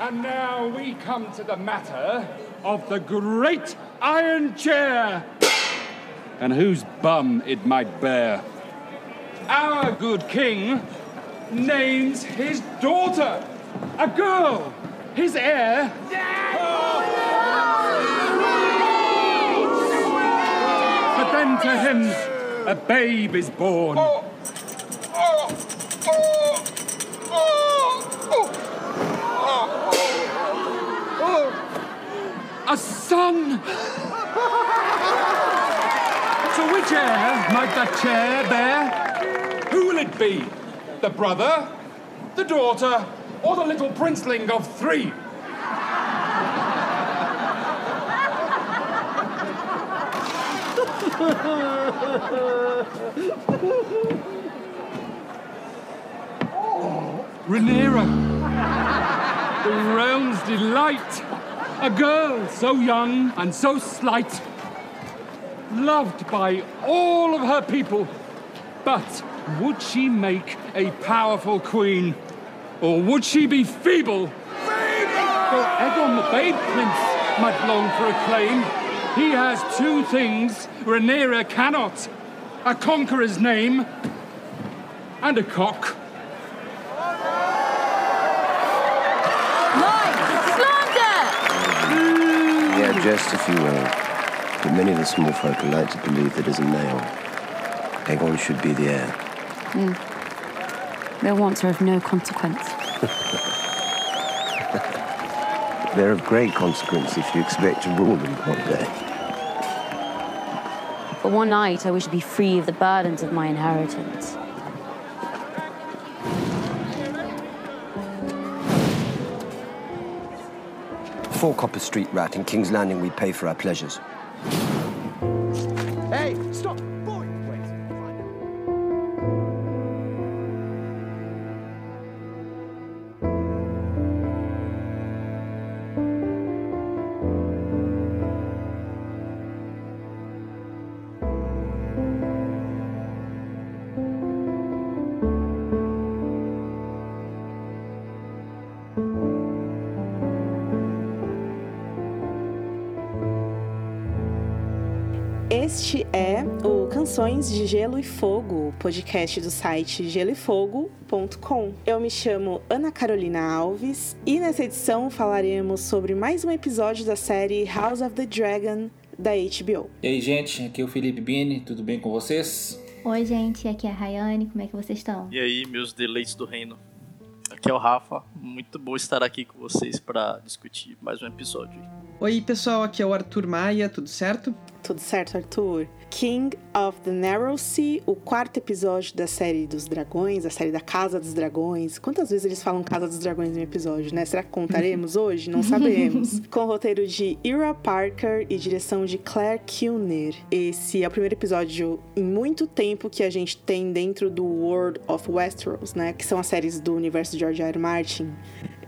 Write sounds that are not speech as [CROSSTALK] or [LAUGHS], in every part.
And now we come to the matter of the great iron chair and whose bum it might bear. Our good king names his daughter, a girl, his heir. But then to him, a babe is born. A son! So which heir might that chair bear? Who will it be? The brother, the daughter, or the little princeling of three? Rhaenyra, the realm's delight, a girl so young and so slight, loved by all of her people. But would she make a powerful queen? Or would she be feeble? For Egon the Babe Prince might long for acclaim. He has two things Rhaenyra cannot. A conqueror's name and a cock. Jest if you will. But many of the small folk are like to believe that as a male, Aegon should be the heir. Hmm. Their wants are of no consequence. [LAUGHS] They're of great consequence if you expect to rule them one day. For one night, I wish to be free of the burdens of my inheritance. Four Copper Street Rat in King's Landing we pay for our pleasures. Este é o Canções de Gelo e Fogo, podcast do site geloefogo.com. Eu me chamo Ana Carolina Alves e nessa edição falaremos sobre mais um episódio da série House of the Dragon da HBO. E aí, gente, aqui é o Felipe Bini, tudo bem com vocês? Oi, gente, aqui é a Rayane, como é que vocês estão? E aí, meus deleites do reino. Aqui é o Rafa, muito bom estar aqui com vocês para discutir mais um episódio. Oi, pessoal, aqui é o Arthur Maia, tudo certo? Tudo certo, Arthur? King of the Narrow Sea, o quarto episódio da série dos dragões, a série da Casa dos Dragões. Quantas vezes eles falam Casa dos Dragões no episódio, né? Será que contaremos [LAUGHS] hoje? Não sabemos. Com roteiro de Ira Parker e direção de Claire Kilner. Esse é o primeiro episódio em muito tempo que a gente tem dentro do World of Westeros, né? Que são as séries do universo de George R. R. Martin.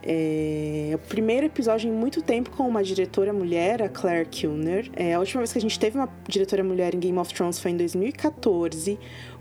É o primeiro episódio em muito tempo com uma diretora mulher, a Claire Kilner. É, a última vez que a gente teve uma diretora mulher em Game of Thrones foi em 2014,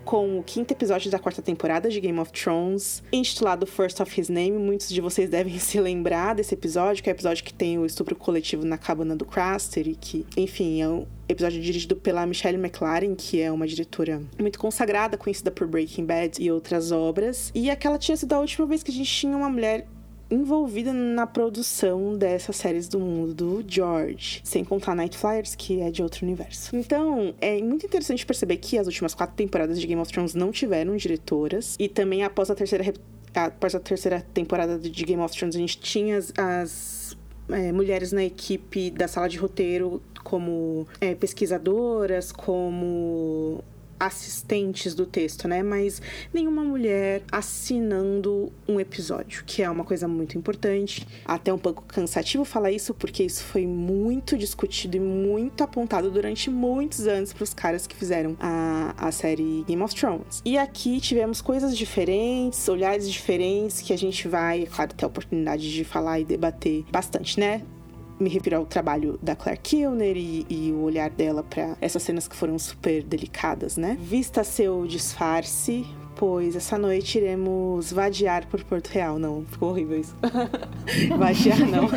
com o quinto episódio da quarta temporada de Game of Thrones, intitulado First of His Name. Muitos de vocês devem [LAUGHS] se lembrar desse episódio, que é o episódio que tem o estupro coletivo na cabana do Craster e que, enfim, é um episódio dirigido pela Michelle McLaren, que é uma diretora muito consagrada, conhecida por Breaking Bad e outras obras. E aquela tinha sido a última vez que a gente tinha uma mulher envolvida na produção dessas séries do mundo do George, sem contar Night Flyers, que é de outro universo. Então, é muito interessante perceber que as últimas quatro temporadas de Game of Thrones não tiveram diretoras, e também após a terceira, após a terceira temporada de Game of Thrones, a gente tinha as, as é, mulheres na equipe da sala de roteiro como é, pesquisadoras, como assistentes do texto, né? Mas nenhuma mulher assinando um episódio, que é uma coisa muito importante. Até um pouco cansativo falar isso, porque isso foi muito discutido e muito apontado durante muitos anos para os caras que fizeram a, a série Game of Thrones. E aqui tivemos coisas diferentes, olhares diferentes, que a gente vai, é claro, ter a oportunidade de falar e debater bastante, né? Me refiro ao trabalho da Claire Kilner e, e o olhar dela para essas cenas que foram super delicadas, né? Vista seu disfarce, pois essa noite iremos vadiar por Porto Real. Não, ficou horrível isso. [LAUGHS] vadiar não.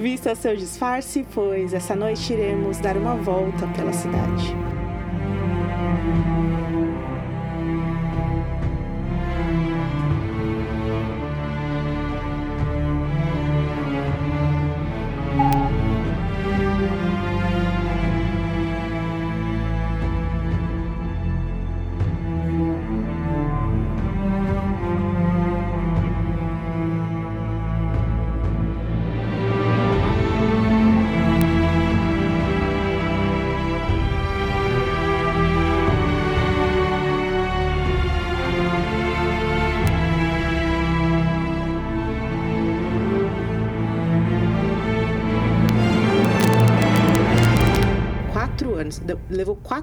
Vista seu disfarce, pois essa noite iremos dar uma volta pela cidade.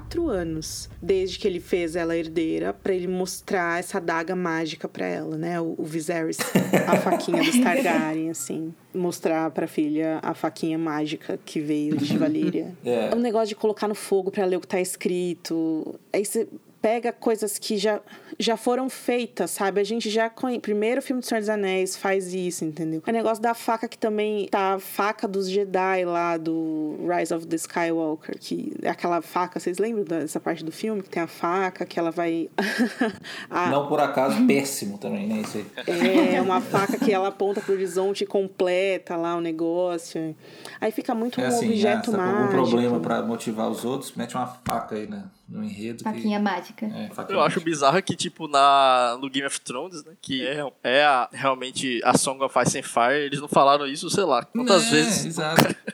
Quatro anos desde que ele fez ela herdeira pra ele mostrar essa adaga mágica pra ela, né? O, o Viserys, a faquinha dos Targaryen, assim. Mostrar pra filha a faquinha mágica que veio de Valyria. É. Um negócio de colocar no fogo pra ler o que tá escrito. Aí você pega coisas que já, já foram feitas, sabe? A gente já conhece. Primeiro filme do Senhor dos Anéis faz isso, entendeu? O negócio da faca que também tá a faca dos Jedi lá do Rise of the Skywalker, que é aquela faca, vocês lembram dessa parte do filme? Que tem a faca que ela vai. [LAUGHS] a- Não por acaso, péssimo também, né? Isso aí. é uma faca que ela aponta pro horizonte e completa lá o negócio. Aí fica muito É um assim, ah, objeto algum mágico. problema pra motivar os outros, mete uma faca aí né, no enredo. que- Faquinha mágica. É, faquinha Eu acho mágica. bizarro que, tipo, na, no Game of Thrones, né? Que é, é a- realmente a Song of Ice and Fire, eles não falaram isso, sei lá, quantas É, vezes. Exato. [LAUGHS]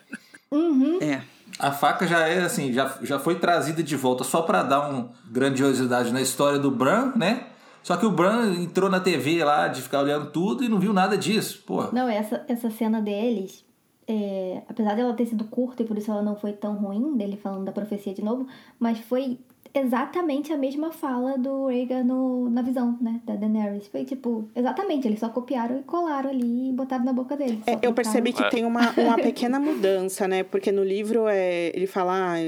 É. A faca já é assim, já, já foi trazida de volta só pra dar uma grandiosidade na história do Bran, né? Só que o Bran entrou na TV lá de ficar olhando tudo e não viu nada disso. Pô, Não, essa, essa cena deles, é, apesar dela ter sido curta e por isso ela não foi tão ruim, dele falando da profecia de novo, mas foi exatamente a mesma fala do Rhaegar no, na visão, né, da Daenerys. Foi tipo, exatamente, eles só copiaram e colaram ali e botaram na boca dele. É, eu percebi que tem uma, uma [LAUGHS] pequena mudança, né? Porque no livro é, ele fala, ah,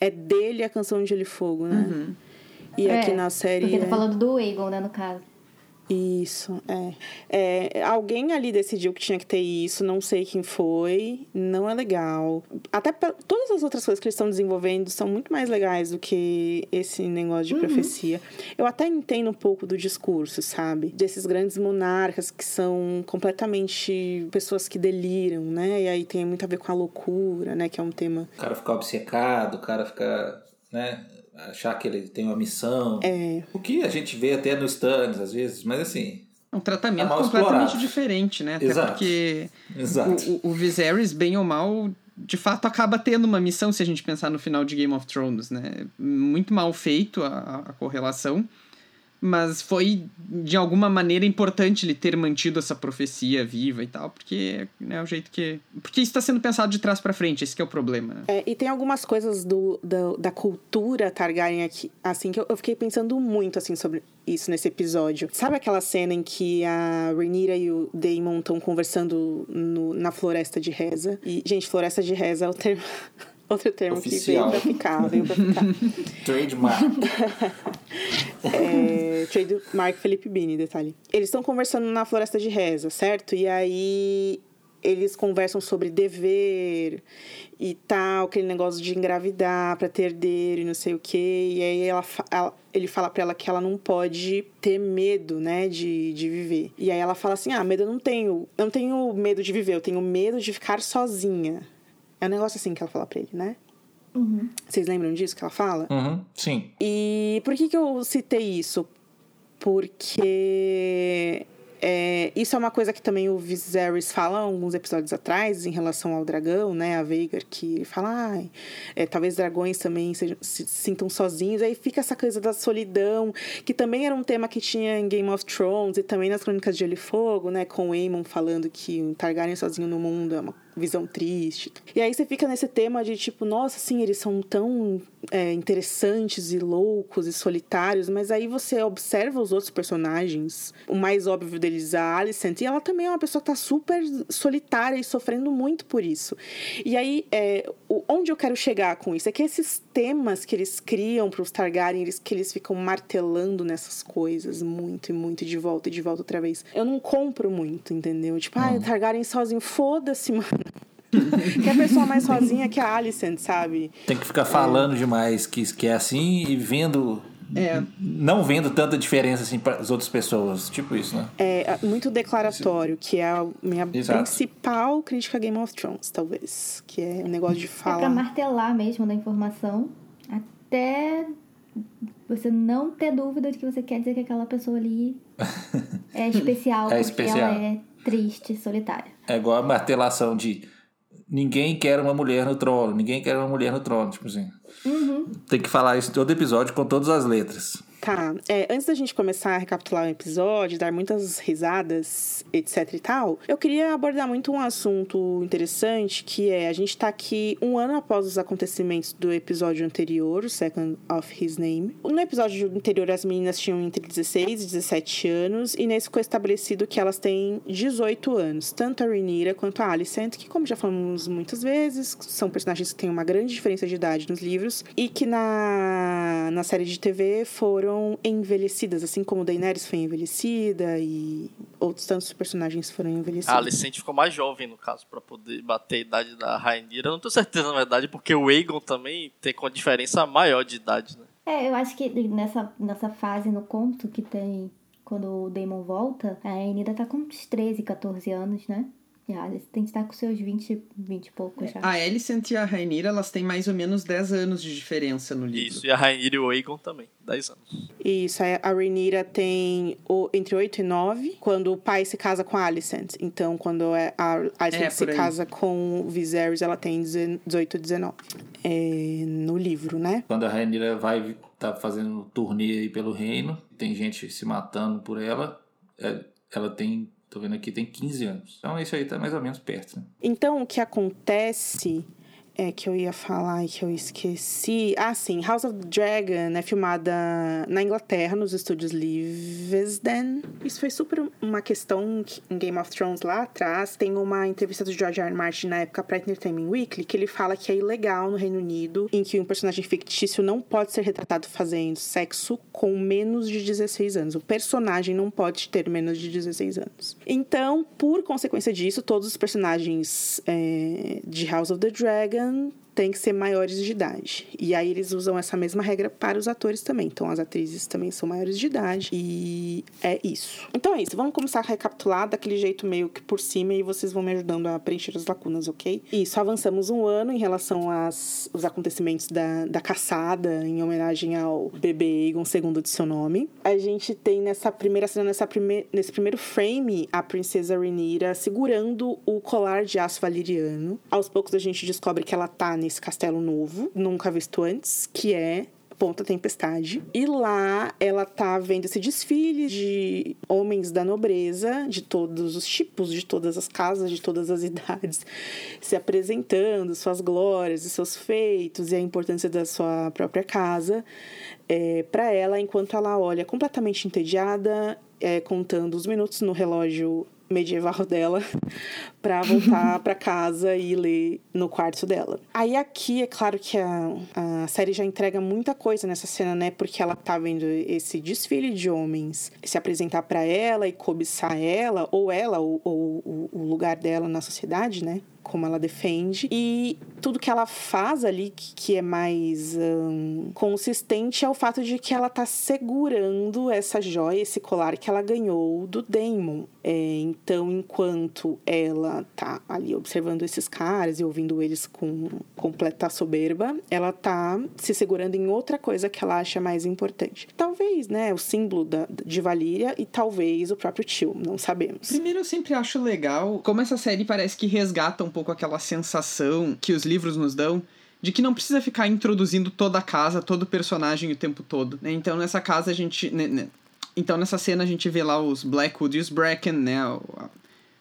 é dele a canção de Gelo e Fogo, né? E É, aqui na série. Porque tá é- falando do Aegon, né, no caso. Isso, é. é. Alguém ali decidiu que tinha que ter isso, não sei quem foi, não é legal. Até todas as outras coisas que eles estão desenvolvendo são muito mais legais do que esse negócio de profecia. Eu até entendo um pouco do discurso, sabe? Desses grandes monarcas que são completamente pessoas que deliram, né? E aí tem muito a ver com a loucura, né? Que é um tema o cara ficar obcecado, o cara ficar, né? Achar que ele tem uma missão. É. O que a gente vê até nos Stannis, às vezes, mas assim. Um tratamento É completamente explorado. diferente, né? Até Exato. porque Exato. o, o, o Viserys, bem ou mal, de fato acaba tendo uma missão, se a gente pensar no final de Game of Thrones, né? Muito mal feito a, a correlação, mas foi de alguma maneira importante ele ter mantido essa profecia viva e tal, porque é o jeito que. Porque isso está sendo pensado de trás para frente, esse é o problema, né? É, e tem algumas coisas do, da, da cultura Targaryen aqui, assim, que eu, eu fiquei pensando muito, assim, sobre isso nesse episódio. Sabe aquela cena em que a Rhaenyra e o Daemon estão conversando no- na Floresta de Reza? E, gente, Floresta de Reza é o termo... [LAUGHS] Outro termo Oficial. que veio pra ficar, veio pra ficar. [LAUGHS] Trademark. [LAUGHS] É, trademark Felipe Bini, detalhe. Eles estão conversando na Floresta de Reza, certo? E aí eles conversam sobre dever e tal, aquele negócio de engravidar pra ter herdeiro e não sei o quê. E aí ela, ela- ele fala pra ela que ela não pode ter medo, né, de, de viver. E aí ela fala assim: ah, medo eu não tenho. Eu não tenho medo de viver, eu tenho medo de ficar sozinha. É um negócio assim que ela fala pra ele, né? Vocês lembram disso que ela fala? Uhum, sim. E por que, que eu citei isso? Porque é, isso é uma coisa que também o Viserys fala alguns episódios atrás em relação ao dragão, né? A Veigar, que ele fala, ai, é, talvez dragões também sejam, se sintam sozinhos. Aí fica essa coisa da solidão, que também era um tema que tinha em Game of Thrones e também nas Crônicas de Gelo e Fogo, né? Com o Aemon falando que um Targaryen sozinho no mundo é uma visão triste. E aí você fica nesse tema de tipo, nossa, assim, eles são tão é, interessantes e loucos e solitários, mas aí você observa os outros personagens. O mais óbvio deles, a Alicent, e ela também é uma pessoa que tá super solitária e sofrendo muito por isso. E aí, é, onde eu quero chegar com isso? É que esses temas que eles criam para os Targaryen, eles, que eles ficam martelando nessas coisas muito e muito, de volta e de volta outra vez. Eu não compro muito, entendeu? Tipo, ah, Targaryen sozinho, foda-se, mano. Que a pessoa mais sozinha que a Alicent, sabe? Tem que ficar falando é. demais que, que é assim e vendo é. Não vendo tanta diferença assim para as outras pessoas, tipo isso, né? É muito declaratório, que é a minha Exato. principal crítica a Game of Thrones, talvez. Que é um negócio de falar. É pra martelar mesmo da informação, até você não ter dúvida de que você quer dizer que aquela pessoa ali [LAUGHS] é especial, é porque especial. ela é triste, solitária. É igual a martelação de ninguém quer uma mulher no trono, ninguém quer uma mulher no trono, tipo assim. Uhum. Tem que falar isso todo episódio com todas as letras. Tá. É, antes da gente começar a recapitular o episódio, dar muitas risadas, etc e tal, eu queria abordar muito um assunto interessante, que é a gente tá aqui um ano após os acontecimentos do episódio anterior, Second of His Name. No episódio anterior, as meninas tinham entre 16 e 17 anos, e nesse ficou estabelecido que elas têm 18 anos, tanto a Rhaenyra quanto a Alicent, que como já falamos muitas vezes, são personagens que têm uma grande diferença de idade nos livros, e que na, na série de TV foram foram envelhecidas, assim como Daenerys foi envelhecida e outros tantos personagens foram envelhecidos. A Alicente ficou mais jovem, no caso, para poder bater a idade da Rainira. Não tenho certeza, na verdade, porque o Aegon também tem com a diferença maior de idade, né? É, eu acho que nessa, nessa fase no conto que tem quando o Daemon volta, a Aenida tá com uns 13, 14 anos, né? Já, tem que estar com seus 20, 20 e poucos já. A Alicent e a Rainira, elas têm mais ou menos 10 anos de diferença no livro. Isso, e a Rainira e o Aegon também, 10 anos. Isso, a Rainira tem o, entre 8 e 9, quando o pai se casa com a Alicent. Então, quando é, a Alicent é, se casa com o Viserys, ela tem 18 e 19. É, no livro, né? Quando a Rainira vai tá fazendo turnê aí pelo reino, tem gente se matando por ela, é, ela tem Tô vendo aqui, tem 15 anos. Então isso aí tá mais ou menos perto. Né? Então o que acontece é, que eu ia falar e que eu esqueci. Ah, sim, House of Dragon é filmada na Inglaterra, nos estúdios Leavesden. Isso foi super uma questão em Game of Thrones lá atrás. Tem uma entrevista do George R. R. Martin na época para Entertainment Weekly que ele fala que é ilegal no Reino Unido em que um personagem fictício não pode ser retratado fazendo sexo com menos de 16 anos. O personagem não pode ter menos de 16 anos. Então, por consequência disso, todos os personagens é, de House of the Dragon And. Têm que ser maiores de idade. E aí eles usam essa mesma regra para os atores também. Então as atrizes também são maiores de idade. E é isso. Então é isso. Vamos começar a recapitular daquele jeito meio que por cima e vocês vão me ajudando a preencher as lacunas, ok? Isso, avançamos um ano em relação aos acontecimentos da, da caçada em homenagem ao bebê Egon, segundo de seu nome. A gente tem nessa primeira cena, nessa prime nesse primeiro frame, a princesa Rhaenyra segurando o colar de aço valeriano. Aos poucos a gente descobre que ela tá nesse castelo novo, nunca visto antes, que é Ponta Tempestade. E lá ela tá vendo esse desfile de homens da nobreza, de todos os tipos, de todas as casas, de todas as [LAUGHS] idades, se apresentando, suas glórias e seus feitos e a importância da sua própria casa é, para ela, enquanto ela olha completamente entediada, é, contando os minutos no relógio medieval [LAUGHS] dela para voltar [LAUGHS] para casa e ler no quarto dela. Aí aqui é claro que a, a série já entrega muita coisa nessa cena, né? Porque ela tá vendo esse desfile de homens se apresentar para ela e cobiçar ela, ou ela, ou, ou o lugar dela na sociedade, né? como ela defende e tudo que ela faz ali que, que é mais um, consistente é o fato de que ela tá segurando essa joia, esse colar que ela ganhou do Damon. É, então, enquanto ela tá ali observando esses caras e ouvindo eles com completa soberba, ela tá se segurando em outra coisa que ela acha mais importante. Talvez, né, o símbolo da, de Valíria e talvez o próprio tio, não sabemos. Primeiro, eu sempre acho legal como essa série parece que resgata um pouco aquela sensação que os livros nos dão de que não precisa ficar introduzindo toda a casa, todo personagem o tempo todo. Né? Então, nessa casa, a gente. Né, né, então, nessa cena, a gente vê lá os Blackwood e os Bracken, né?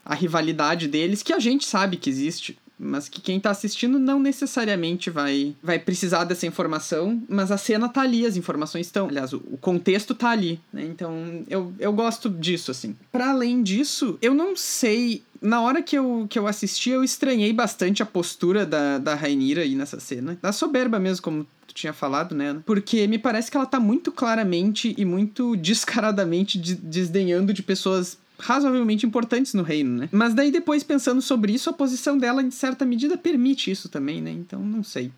a rivalidade deles, que a gente sabe que existe, mas que quem tá assistindo não necessariamente vai vai precisar dessa informação, mas a cena tá ali, as informações estão, aliás, o, o contexto tá ali, né? Então, eu, eu gosto disso assim. Para além disso, eu não sei na hora que eu, que eu assisti, eu estranhei bastante a postura da, da Rainira aí nessa cena. Da soberba mesmo, como tu tinha falado, né? Porque me parece que ela tá muito claramente e muito descaradamente de, desdenhando de pessoas razoavelmente importantes no reino, né? Mas daí depois pensando sobre isso, a posição dela em certa medida permite isso também, né? Então não sei.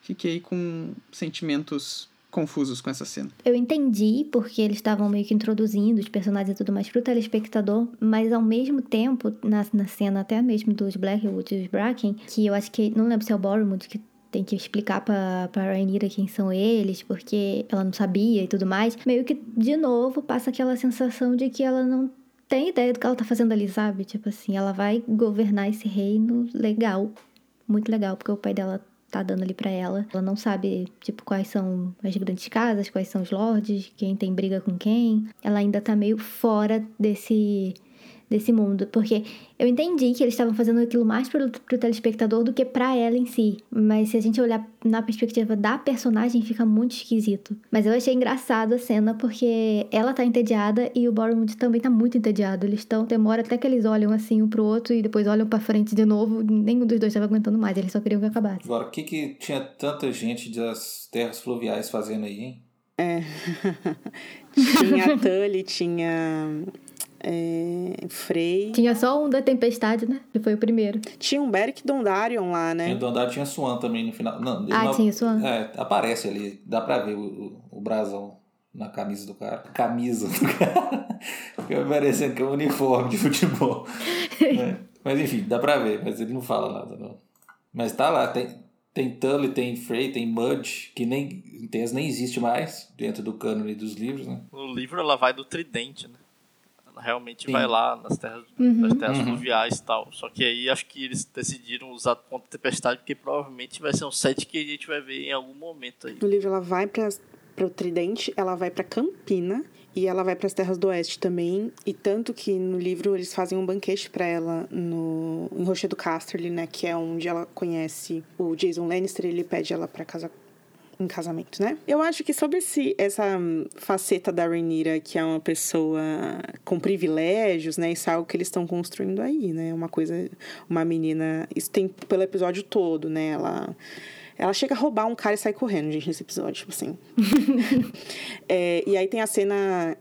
Fiquei com sentimentos confusos com essa cena. Eu entendi porque eles estavam meio que introduzindo os personagens e tudo mais pro telespectador, mas ao mesmo tempo, na, na cena até mesmo dos Blackwood e os Bracken, que eu acho que, não lembro se é o Boromund que tem que explicar pra, pra Rhaenyra quem são eles, porque ela não sabia e tudo mais, meio que, de novo, passa aquela sensação de que ela não tem ideia do que ela tá fazendo ali, sabe? Tipo assim, ela vai governar esse reino legal, muito legal, porque o pai dela tá dando ali para ela. Ela não sabe, tipo, quais são as grandes casas, quais são os lords, quem tem briga com quem. Ela ainda tá meio fora desse desse mundo, porque eu entendi que eles estavam fazendo aquilo mais pro, pro telespectador do que para ela em si, mas se a gente olhar na perspectiva da personagem fica muito esquisito. Mas eu achei engraçado a cena porque ela tá entediada e o Boromund também tá muito entediado. Eles estão demora até que eles olham assim um pro outro e depois olham para frente de novo, nenhum dos dois estava aguentando mais, eles só queriam que acabasse. Agora, o que que tinha tanta gente das terras fluviais fazendo aí, hein? É. [LAUGHS] tinha a Tully, tinha é, Frey. Tinha só um da Tempestade, né? Que foi o primeiro. Tinha um Beric Dondarion lá, né? Tinha Dondarion, tinha Swan também no final. Não, ah, não, tinha Swan. É, aparece ali, dá pra ver o, o, o brasão na camisa do cara. Camisa do [LAUGHS] cara. Fica parecendo que é um uniforme de futebol. [LAUGHS] é. Mas enfim, dá pra ver, mas ele não fala nada, não. Mas tá lá, tem, tem Tully, tem Frey, tem Mudge, que nem, em tese nem existe mais dentro do cânone dos livros, né? No livro ela vai do tridente, né? Realmente Sim. vai lá nas terras, Uhum. nas terras Uhum. fluviais e tal. Só que aí acho que eles decidiram usar ponto de tempestade, porque provavelmente vai ser um set que a gente vai ver em algum momento aí. No livro ela vai para o Tridente, ela vai para Campina e ela vai para as Terras do Oeste também. E tanto que no livro eles fazem um banquete para ela no em Rochedo Casterly, né, que é onde ela conhece o Jason Lannister, e ele pede ela para casar em casamento, né? Eu acho que sobre esse, essa hum, faceta da Rhaenyra, que é uma pessoa com privilégios, né? Isso é algo que eles estão construindo aí, né? Uma coisa, uma menina... Isso tem pelo episódio todo, né? Ela... Ela chega a roubar um cara e sai correndo, gente, nesse episódio, tipo assim. [LAUGHS] É, e aí tem a cena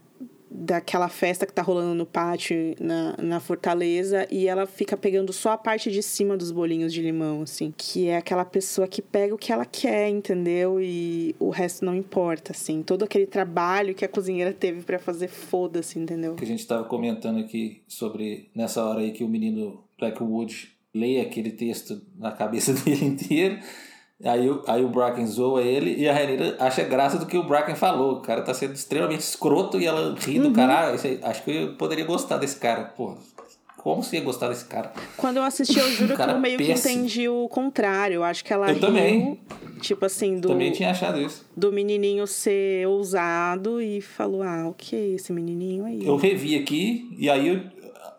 daquela festa que tá rolando no pátio, na, na fortaleza, e ela fica pegando só a parte de cima dos bolinhos de limão, assim. Que é aquela pessoa que pega o que ela quer, entendeu? E o resto não importa, assim. Todo aquele trabalho que a cozinheira teve para fazer, foda-se, entendeu? que a gente estava comentando aqui sobre nessa hora aí que o menino Blackwood lê aquele texto na cabeça [LAUGHS] dele inteiro. Aí, o- aí o Bracken zoa ele e a Renira acha graça do que o Bracken falou. O cara tá sendo extremamente escroto e ela ri do cara. Esse aí- acho que eu poderia gostar desse cara. Pô, como você ia gostar desse cara? Quando eu assisti, eu juro [LAUGHS] que Cara eu meio que péssimo. entendi o contrário. Eu acho que ela Eu riu, também. tipo assim, do, Também tinha achado isso. do menininho ser ousado e falou, ah, ok, esse menininho aí. Eu revi aqui e aí eu,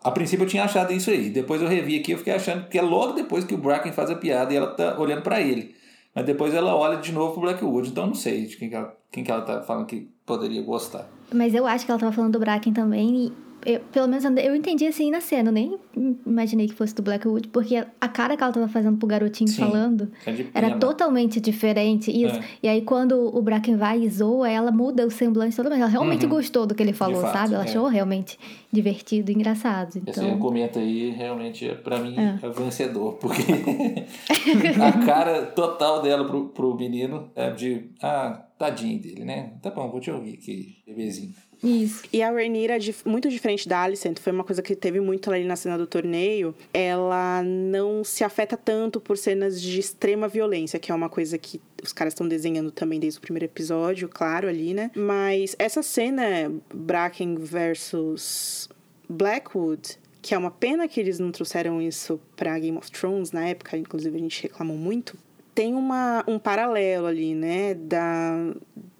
a princípio eu tinha achado isso aí. Depois eu revi aqui e eu fiquei achando que é logo depois que o Bracken faz a piada e ela tá olhando pra ele. Mas depois ela olha de novo pro Blackwood. Então não sei de quem que ela, quem que ela tá falando que poderia gostar. Mas eu acho que ela tava falando do Bracken também. E eu- pelo menos eu entendi assim na cena. Eu nem imaginei que fosse do Blackwood, porque a cara que ela tava fazendo pro garotinho Sim. falando É era totalmente diferente. Isso. É. E aí, quando o Bracken vai e zoa, ela muda o semblante totalmente. Ela realmente Uhum. gostou do que ele falou, fato, sabe? Ela é. achou realmente divertido e engraçado. Esse Então. argumento aí realmente é, pra mim É. é, vencedor. Porque [LAUGHS] [LAUGHS] a cara total dela pro, pro menino é de ah, tadinho dele, né? Tá bom, vou te ouvir aqui, bebezinho. Isso. E a Rhaenyra, muito diferente da Alicent, foi uma coisa que teve muito ali na cena do torneio. Ela não se afeta tanto por cenas de extrema violência, que é uma coisa que os caras estão desenhando também desde o primeiro episódio, claro, ali, né? Mas essa cena, Bracken versus Blackwood, que é uma pena que eles não trouxeram isso pra Game of Thrones na época, inclusive a gente reclamou muito. Tem uma, um paralelo ali, né? Da,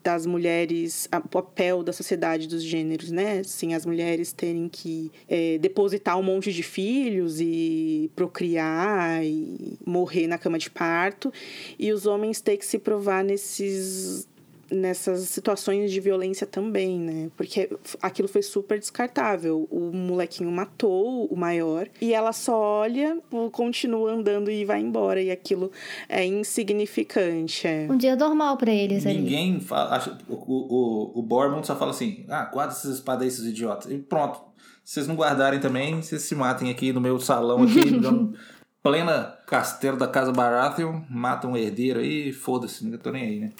das mulheres, o papel da sociedade dos gêneros, né? Assim, as mulheres terem que é, depositar um monte de filhos e procriar e morrer na cama de parto, e os homens ter que se provar nesses nessas situações de violência também, né? Porque aquilo foi super descartável. O molequinho matou o maior e ela só olha, continua andando e vai embora. E aquilo é insignificante. É. Um dia normal para eles Ninguém ali. Ninguém fala. Acha, o, o, o Bormund só fala assim: ah, guarda essas espadas aí, esses idiotas. E pronto. Se vocês não guardarem também, vocês se matem aqui no meu salão aqui, [LAUGHS] plena castelo da Casa Baratheon, mata um herdeiro aí, foda-se, não tô nem aí, né?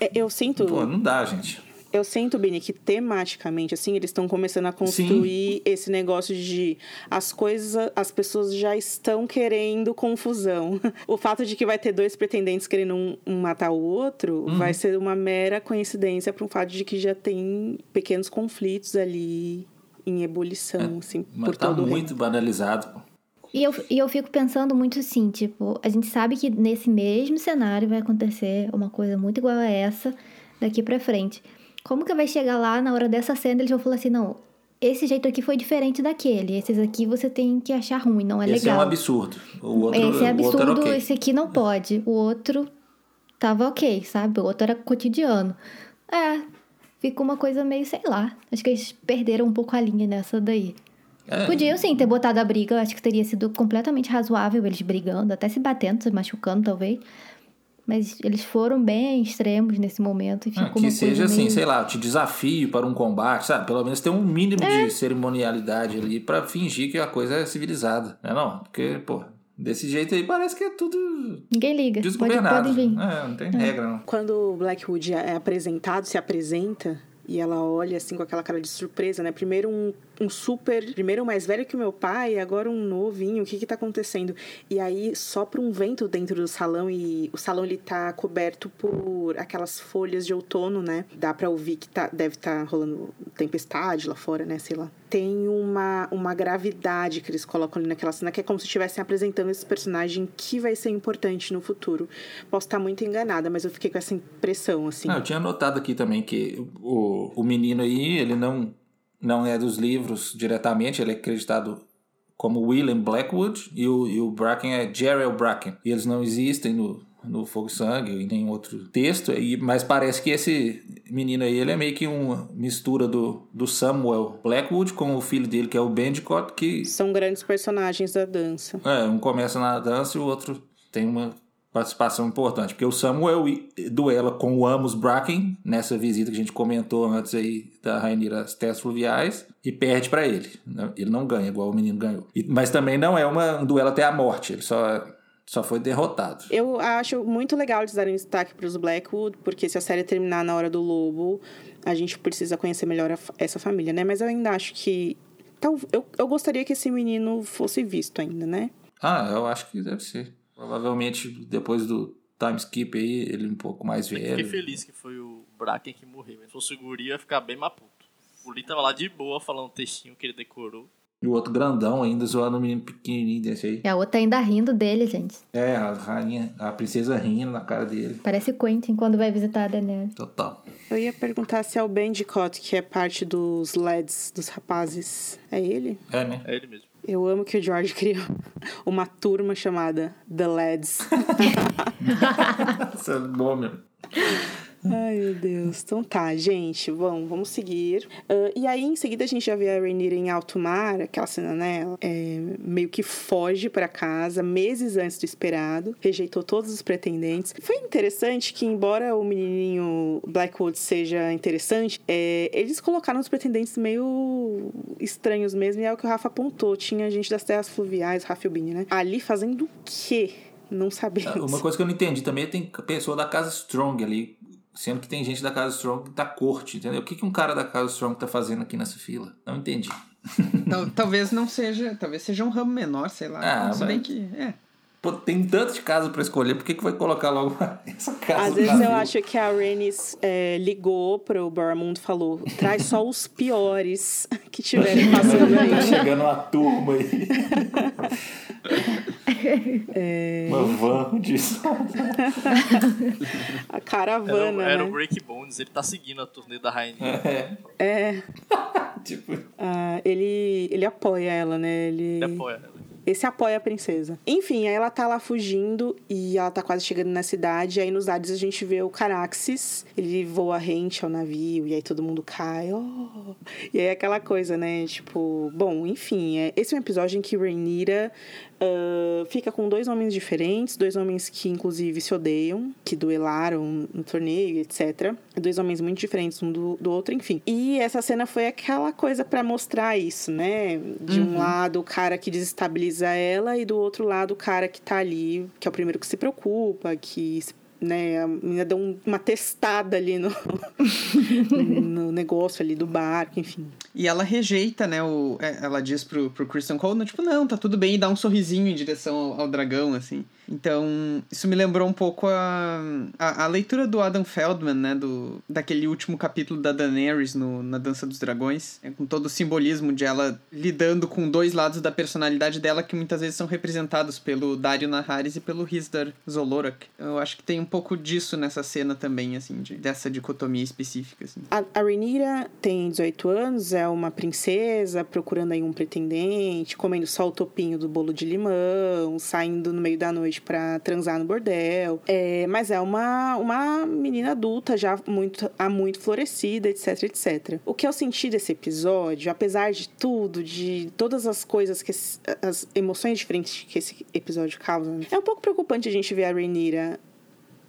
É, eu sinto. Pô, não dá, gente. Eu sinto, Bini, que tematicamente, assim, eles estão começando a construir Sim. esse negócio de as coisas, as pessoas já estão querendo confusão. [LAUGHS] O fato de que vai ter dois pretendentes querendo um, um matar o outro uhum. vai ser uma mera coincidência para um fato de que já tem pequenos conflitos ali em ebulição, é, assim, por tá todo muito o banalizado. E eu, e eu fico pensando muito assim, tipo, a gente sabe que nesse mesmo cenário vai acontecer uma coisa muito igual a essa daqui pra frente. Como que vai chegar lá na hora dessa cena eles vão falar assim, não, esse jeito aqui foi diferente daquele, esses aqui você tem que achar ruim, não é esse legal. Esse é um absurdo. O outro, esse é absurdo, okay. esse aqui não pode. O outro tava ok, sabe? O outro era cotidiano. É, fica uma coisa meio, sei lá. Acho que eles perderam um pouco a linha nessa daí. É. Podiam sim ter botado a briga, eu acho que teria sido completamente razoável eles brigando, até se batendo, se machucando talvez. Mas eles foram bem extremos nesse momento e ficou ah, Que seja assim, meio... sei lá, te desafio para um combate, sabe? Pelo menos ter um mínimo é. de cerimonialidade ali para fingir que a coisa é civilizada. Não é não? Porque, pô, desse jeito aí parece que é tudo. Ninguém liga. Desgovernado. Pode, pode vir. É, não tem é. regra, não. Quando o Blackwood é apresentado, se apresenta, e ela olha assim com aquela cara de surpresa, né? Primeiro um um super. Primeiro mais velho que o meu pai, agora um novinho. O que que tá acontecendo? E aí sopra um vento dentro do salão e o salão ele tá coberto por aquelas folhas de outono, né? Dá pra ouvir que tá, deve estar tá rolando tempestade lá fora, né? Sei lá. Tem uma, uma gravidade que eles colocam ali naquela cena que é como se estivessem apresentando esse personagem que vai ser importante no futuro. Posso estar muito enganada, mas eu fiquei com essa impressão, assim. Ah, eu tinha notado aqui também que o, o menino aí, ele não não é dos livros diretamente, ele é acreditado como William Blackwood e o, e o Bracken é Gerald Bracken. E eles não existem no, no Fogo e Sangue e nenhum outro texto, e, mas parece que esse menino aí ele é meio que uma mistura do, do Samuel Blackwood com o filho dele, que é o Bendicott, que... São grandes personagens da dança. É, um começa na dança e o outro tem uma participação importante, porque o Samuel duela com o Amos Bracken nessa visita que a gente comentou antes aí da Rainira às Terras Fluviais e perde para ele. Ele não ganha igual o menino ganhou. mas também não é uma, um duelo até a morte, ele só só foi derrotado. Eu acho muito legal eles darem destaque para os Blackwood, porque se a série terminar na hora do lobo, a gente precisa conhecer melhor a, essa família, né? Mas eu ainda acho que tal, eu, eu gostaria que esse menino fosse visto ainda, né? Ah, eu acho que deve ser. Provavelmente depois do time skip aí, ele um pouco mais velho. Eu fiquei feliz que foi o Bracken que morreu. Se fosse o Guri, ia ficar bem maputo. O Lee tava lá de boa falando um textinho que ele decorou. E o outro grandão ainda zoando o menino pequenininho desse aí. E a outra ainda rindo dele, gente. É, a rainha, a princesa rindo na cara dele. Parece Quentin quando vai visitar a Daenerys. Total. Eu ia perguntar se é o Bendicott, que é parte dos LEDs, dos rapazes. É ele? É, né? É ele mesmo. Eu amo que o George [LAUGHS] criou uma turma chamada The Lads. [LAUGHS] Isso é bom mesmo. Ai, meu Deus. Então tá, gente, bom, vamos seguir. Uh, e aí, em seguida, a gente já vê a Rhaenyra em alto mar, aquela cena, né? É, meio que foge para casa meses antes do esperado, rejeitou todos os pretendentes. Foi interessante que, embora o menininho Blackwood seja interessante, é, eles colocaram os pretendentes meio estranhos mesmo, e é o que o Rafa apontou. Tinha gente das terras fluviais, Rafa e o Bini, né? Ali fazendo o quê? Não sabemos. Uma coisa que eu não entendi também tem pessoa da casa Strong ali Sendo que tem gente da Casa Strong da corte, entendeu? O que, que um cara da Casa Strong tá fazendo aqui nessa fila? Não entendi. [LAUGHS] Tal, talvez não seja. Talvez seja um ramo menor, sei lá. Ah, se bem que. É. Pô, tem tanto de casa para escolher, por que, que vai colocar logo [LAUGHS] essa casa? Às vezes eu acho que a Rhaenys é, ligou pro Barmund e falou: traz só os piores [LAUGHS] que tiverem passando aí. Tá chegando uma turma aí. Uma van disso. [LAUGHS] A Era, caravana, o- era né? o Break Bones, ele tá seguindo a turnê da Rainha. É, É, [LAUGHS] tipo, ah, ele, ele apoia ela, né? Ele, Ele apoia ela. Esse apoia a princesa. Enfim, aí ela tá lá fugindo e ela tá quase chegando na cidade. Aí nos ares a gente vê o Caraxes. Ele voa rente ao navio e aí todo mundo cai. Oh! E aí aquela coisa, né? Tipo, bom, enfim. É, esse é um episódio em que Rhaenyra ah, fica com dois homens diferentes. Dois homens que, inclusive, se odeiam. Que duelaram no torneio, etc. Dois homens muito diferentes um do, do outro, enfim. E essa cena foi aquela coisa pra mostrar isso, né? De um lado, o cara que desestabiliza ela, e do outro lado, o cara que tá ali, que é o primeiro que se preocupa, que se- né, a menina deu um- uma testada ali no, [LAUGHS] no negócio ali do barco, enfim. E ela rejeita, né? O, é, ela diz pro, pro Christian Cole, tipo, não, tá tudo bem, e dá um sorrisinho em direção ao, ao dragão, assim. Então, isso me lembrou um pouco a, a, a leitura do Adam Feldman, né? Do, daquele último capítulo da Daenerys no, na Dança dos Dragões. É, com todo o simbolismo de ela lidando com dois lados da personalidade dela que muitas vezes são representados pelo Dario Naharis e pelo Risdar Zolorak. Eu acho que tem um pouco disso nessa cena também, assim, de, dessa dicotomia específica, assim. A, a Rhaenyra tem 18 anos, é uma princesa procurando aí um pretendente, comendo só o topinho do bolo de limão, saindo no meio da noite pra transar no bordel. É, mas é uma, uma menina adulta já muito, há muito florescida, etc, etc. O que eu senti desse episódio, apesar de tudo, de todas as coisas que as emoções diferentes que esse episódio causa, né? é um pouco preocupante a gente ver a Rhaenyra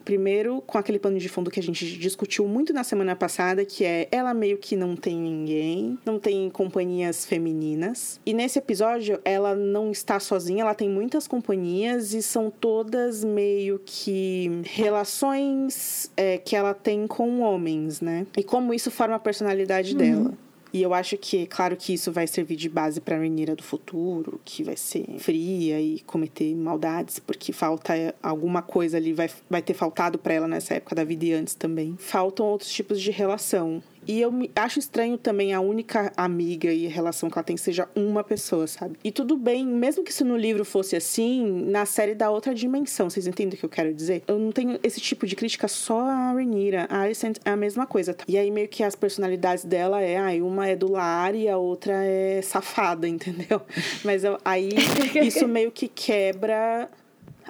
Primeiro, com aquele pano de fundo que a gente discutiu muito na semana passada, que é ela meio que não tem ninguém, não tem companhias femininas. E nesse episódio, ela não está sozinha, ela tem muitas companhias e são todas meio que relações é, que ela tem com homens, né? E como isso forma a personalidade dela. E eu acho que, claro que isso vai servir de base para a Renira do futuro, que vai ser fria e cometer maldades, porque falta alguma coisa ali, vai, vai ter faltado para ela nessa época da vida e antes também. Faltam outros tipos de relação. E eu acho estranho também a única amiga e relação que ela tem seja uma pessoa, sabe? E tudo bem, mesmo que isso no livro fosse assim, na série dá outra dimensão. Vocês entendem o que eu quero dizer? Eu não tenho esse tipo de crítica só a Rhaenyra. A Alicent é a mesma coisa. Tá? E aí meio que as personalidades dela é, ah, uma é do lar e a outra é safada, [LAUGHS] entendeu? Mas eu- aí [LAUGHS] isso meio que quebra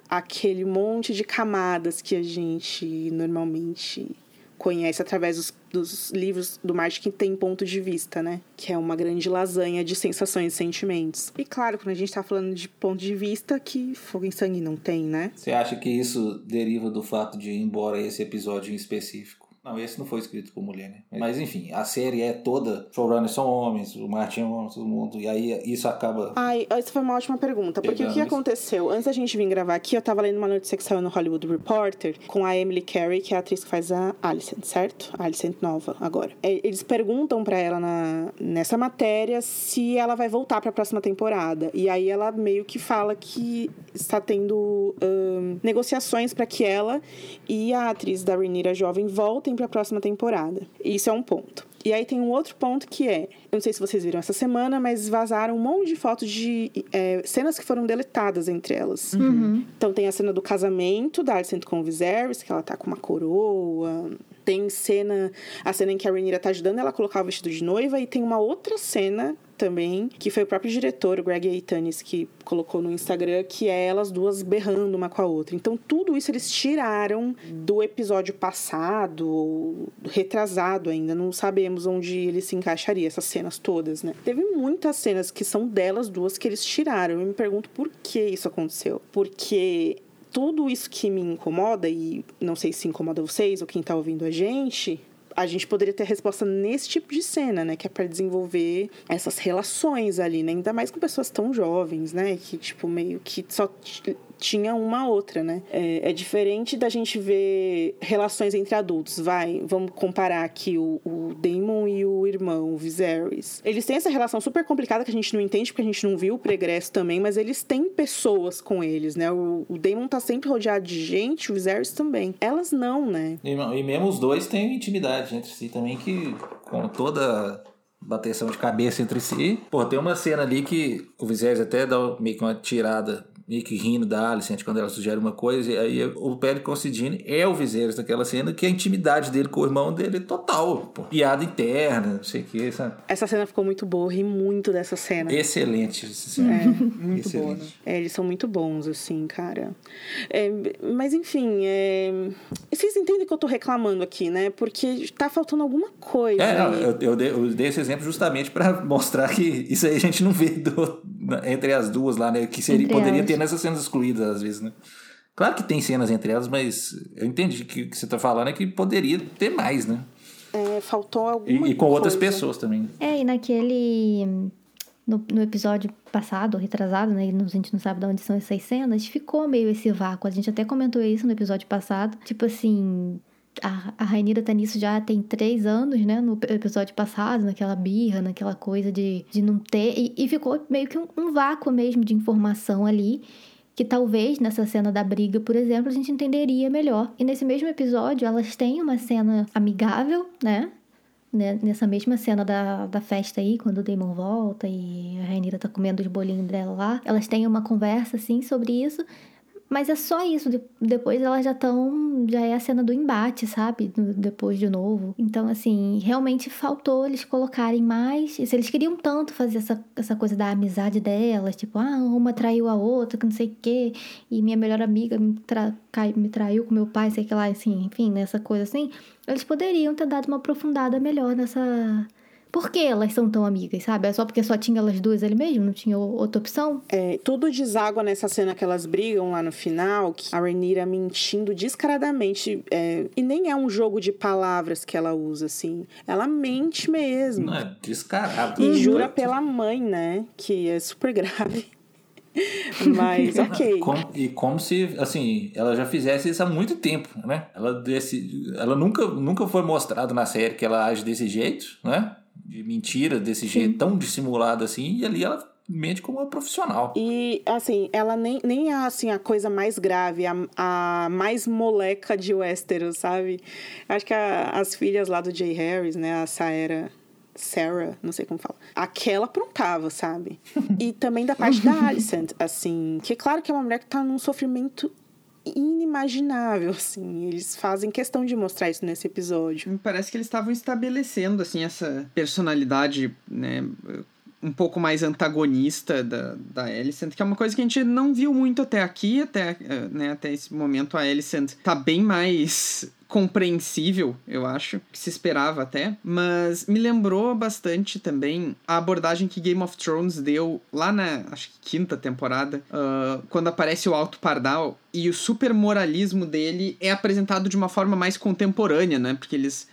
aquele monte de camadas que a gente normalmente conhece através dos, dos livros do Martin que tem ponto de vista, né? Que é uma grande lasanha de sensações e sentimentos. E claro, quando a gente tá falando de ponto de vista, que fogo em sangue não tem, né? Você acha que isso deriva do fato de, embora esse episódio em específico. Não, esse não foi escrito por mulher, né? Mas enfim, a série é toda. Showrunners são homens, o Martin é homem, todo mundo. E aí isso acaba. Ai, essa foi uma ótima pergunta. Porque o que aconteceu? Antes da gente vir gravar aqui, eu tava lendo uma notícia que saiu no Hollywood Reporter com a Emily Carey, que é a atriz que faz a Alicent, certo? A Alicent nova, agora. É, Eles perguntam pra ela na, nessa matéria se ela vai voltar pra próxima temporada. E aí ela meio que fala que está tendo ahn, negociações pra que ela e a atriz da Rhaenyra jovem voltem pra próxima temporada. Isso é um ponto. E aí tem um outro ponto que é, eu não sei se vocês viram essa semana, mas vazaram um monte de fotos de é, cenas que foram deletadas entre elas. Então tem a cena do casamento da Alicent com o Viserys, que ela tá com uma coroa. Tem cena, a cena em que a Rhaenyra tá ajudando ela a colocar o vestido de noiva. E tem uma outra cena também, que foi o próprio diretor, o Greg Aitanis, que colocou no Instagram, que é elas duas berrando uma com a outra. Então, tudo isso eles tiraram do episódio passado, ou retrasado ainda, não sabemos onde ele se encaixaria, essas cenas todas, né? Teve muitas cenas que são delas duas que eles tiraram. Eu me pergunto por que isso aconteceu. Porque tudo isso que me incomoda, e não sei se incomoda vocês ou quem tá ouvindo a gente, a gente poderia ter resposta nesse tipo de cena, né? Que é para desenvolver essas relações ali, né? Ainda mais com pessoas tão jovens, né? Que, tipo, meio que só tinha uma outra, né? É, é diferente da gente ver relações entre adultos. Vai, vamos comparar aqui o, o Damon e o irmão, o Viserys. Eles têm essa relação super complicada que a gente não entende porque a gente não viu o pregresso também, mas eles têm pessoas com eles, né? O, o Damon tá sempre rodeado de gente, o Viserys também. Elas não, né? E, e mesmo os dois têm intimidade entre si também, que com toda bateção de cabeça entre si. Pô, tem uma cena ali que o Viserys até dá meio que uma tirada meio que rindo da Alicent quando ela sugere uma coisa, e aí o Perry Considine é o Viserys naquela cena, que a intimidade dele com o irmão dele é total, pô. Piada interna, não sei o que, sabe? Essa cena ficou muito boa, eu ri muito dessa cena. Excelente essa cena. É, muito Excelente. boa, né? É, eles são muito bons, assim, cara. É, mas enfim, é... vocês entendem que eu tô reclamando aqui, né? Porque tá faltando alguma coisa. É, não, eu, eu, dei, eu dei esse exemplo justamente pra mostrar que isso aí a gente não vê do- entre as duas lá, né? Que seria, Entre poderia elas. ter nessas cenas excluídas às vezes, né? Claro que tem cenas entre elas, mas eu entendi que o que você tá falando é que poderia ter mais, né? É, faltou alguma E, e com outras coisa. pessoas também. É, e naquele. No, no episódio passado, retrasado, né? A gente não sabe de onde são essas cenas, ficou meio esse vácuo. A gente até comentou isso no episódio passado. Tipo assim. A, a Rainira tá nisso já tem três anos, né? No episódio passado, naquela birra, naquela coisa de, de não ter. E, e ficou meio que um, um vácuo mesmo de informação ali. Que talvez nessa cena da briga, por exemplo, a gente entenderia melhor. E nesse mesmo episódio, elas têm uma cena amigável, né? né, nessa mesma cena da, da festa aí, quando o Damon volta e a Rainira tá comendo os bolinhos dela lá, elas têm uma conversa, assim, sobre isso. Mas é só isso. de- Depois elas já estão. Já é a cena do embate, sabe? Depois de novo. Então, assim, realmente faltou eles colocarem mais. Se eles queriam tanto fazer essa, essa coisa da amizade delas, tipo, ah, uma traiu a outra, que não sei o quê, e minha melhor amiga me, tra- me traiu com meu pai, sei que lá, assim, enfim, nessa coisa assim, eles poderiam ter dado uma aprofundada melhor nessa. Por que elas são tão amigas, sabe? É só porque só tinha elas duas ali mesmo? Não tinha outra opção? É, tudo deságua nessa cena que elas brigam lá no final, que a Rhaenyra mentindo descaradamente. é, e nem é um jogo de palavras que ela usa, assim. Ela mente mesmo. Não é descarado. E jura pela mãe, né? Que é super grave. [LAUGHS] Mas, ok. Como- e como se, assim, ela já fizesse isso há muito tempo, né? Ela, desse, ela nunca, nunca foi mostrado na série que ela age desse jeito, né? De mentira, desse jeito tão dissimulado assim, e ali ela mente como uma profissional. E, assim, ela nem, nem é, assim, a coisa mais grave, a, a mais moleca de Westeros, sabe? Acho que a- as filhas lá do Jay Harris, né? A Saera... Sarah, não sei como fala. Aquela aprontava, sabe? [LAUGHS] E também da parte da Alicent, assim... Que claro que é uma mulher que tá num sofrimento inimaginável, assim. Eles fazem questão de mostrar isso nesse episódio. Me parece que eles estavam estabelecendo, assim, essa personalidade, né, um pouco mais antagonista da, da Alicent, que é uma coisa que a gente não viu muito até aqui, até, eh, né, até esse momento a Alicent tá bem mais compreensível, eu acho, que se esperava até, mas me lembrou bastante também a abordagem que Game of Thrones deu lá na, acho que quinta temporada, ah, quando aparece o Alto Pardal e o super moralismo dele é apresentado de uma forma mais contemporânea, né, porque eles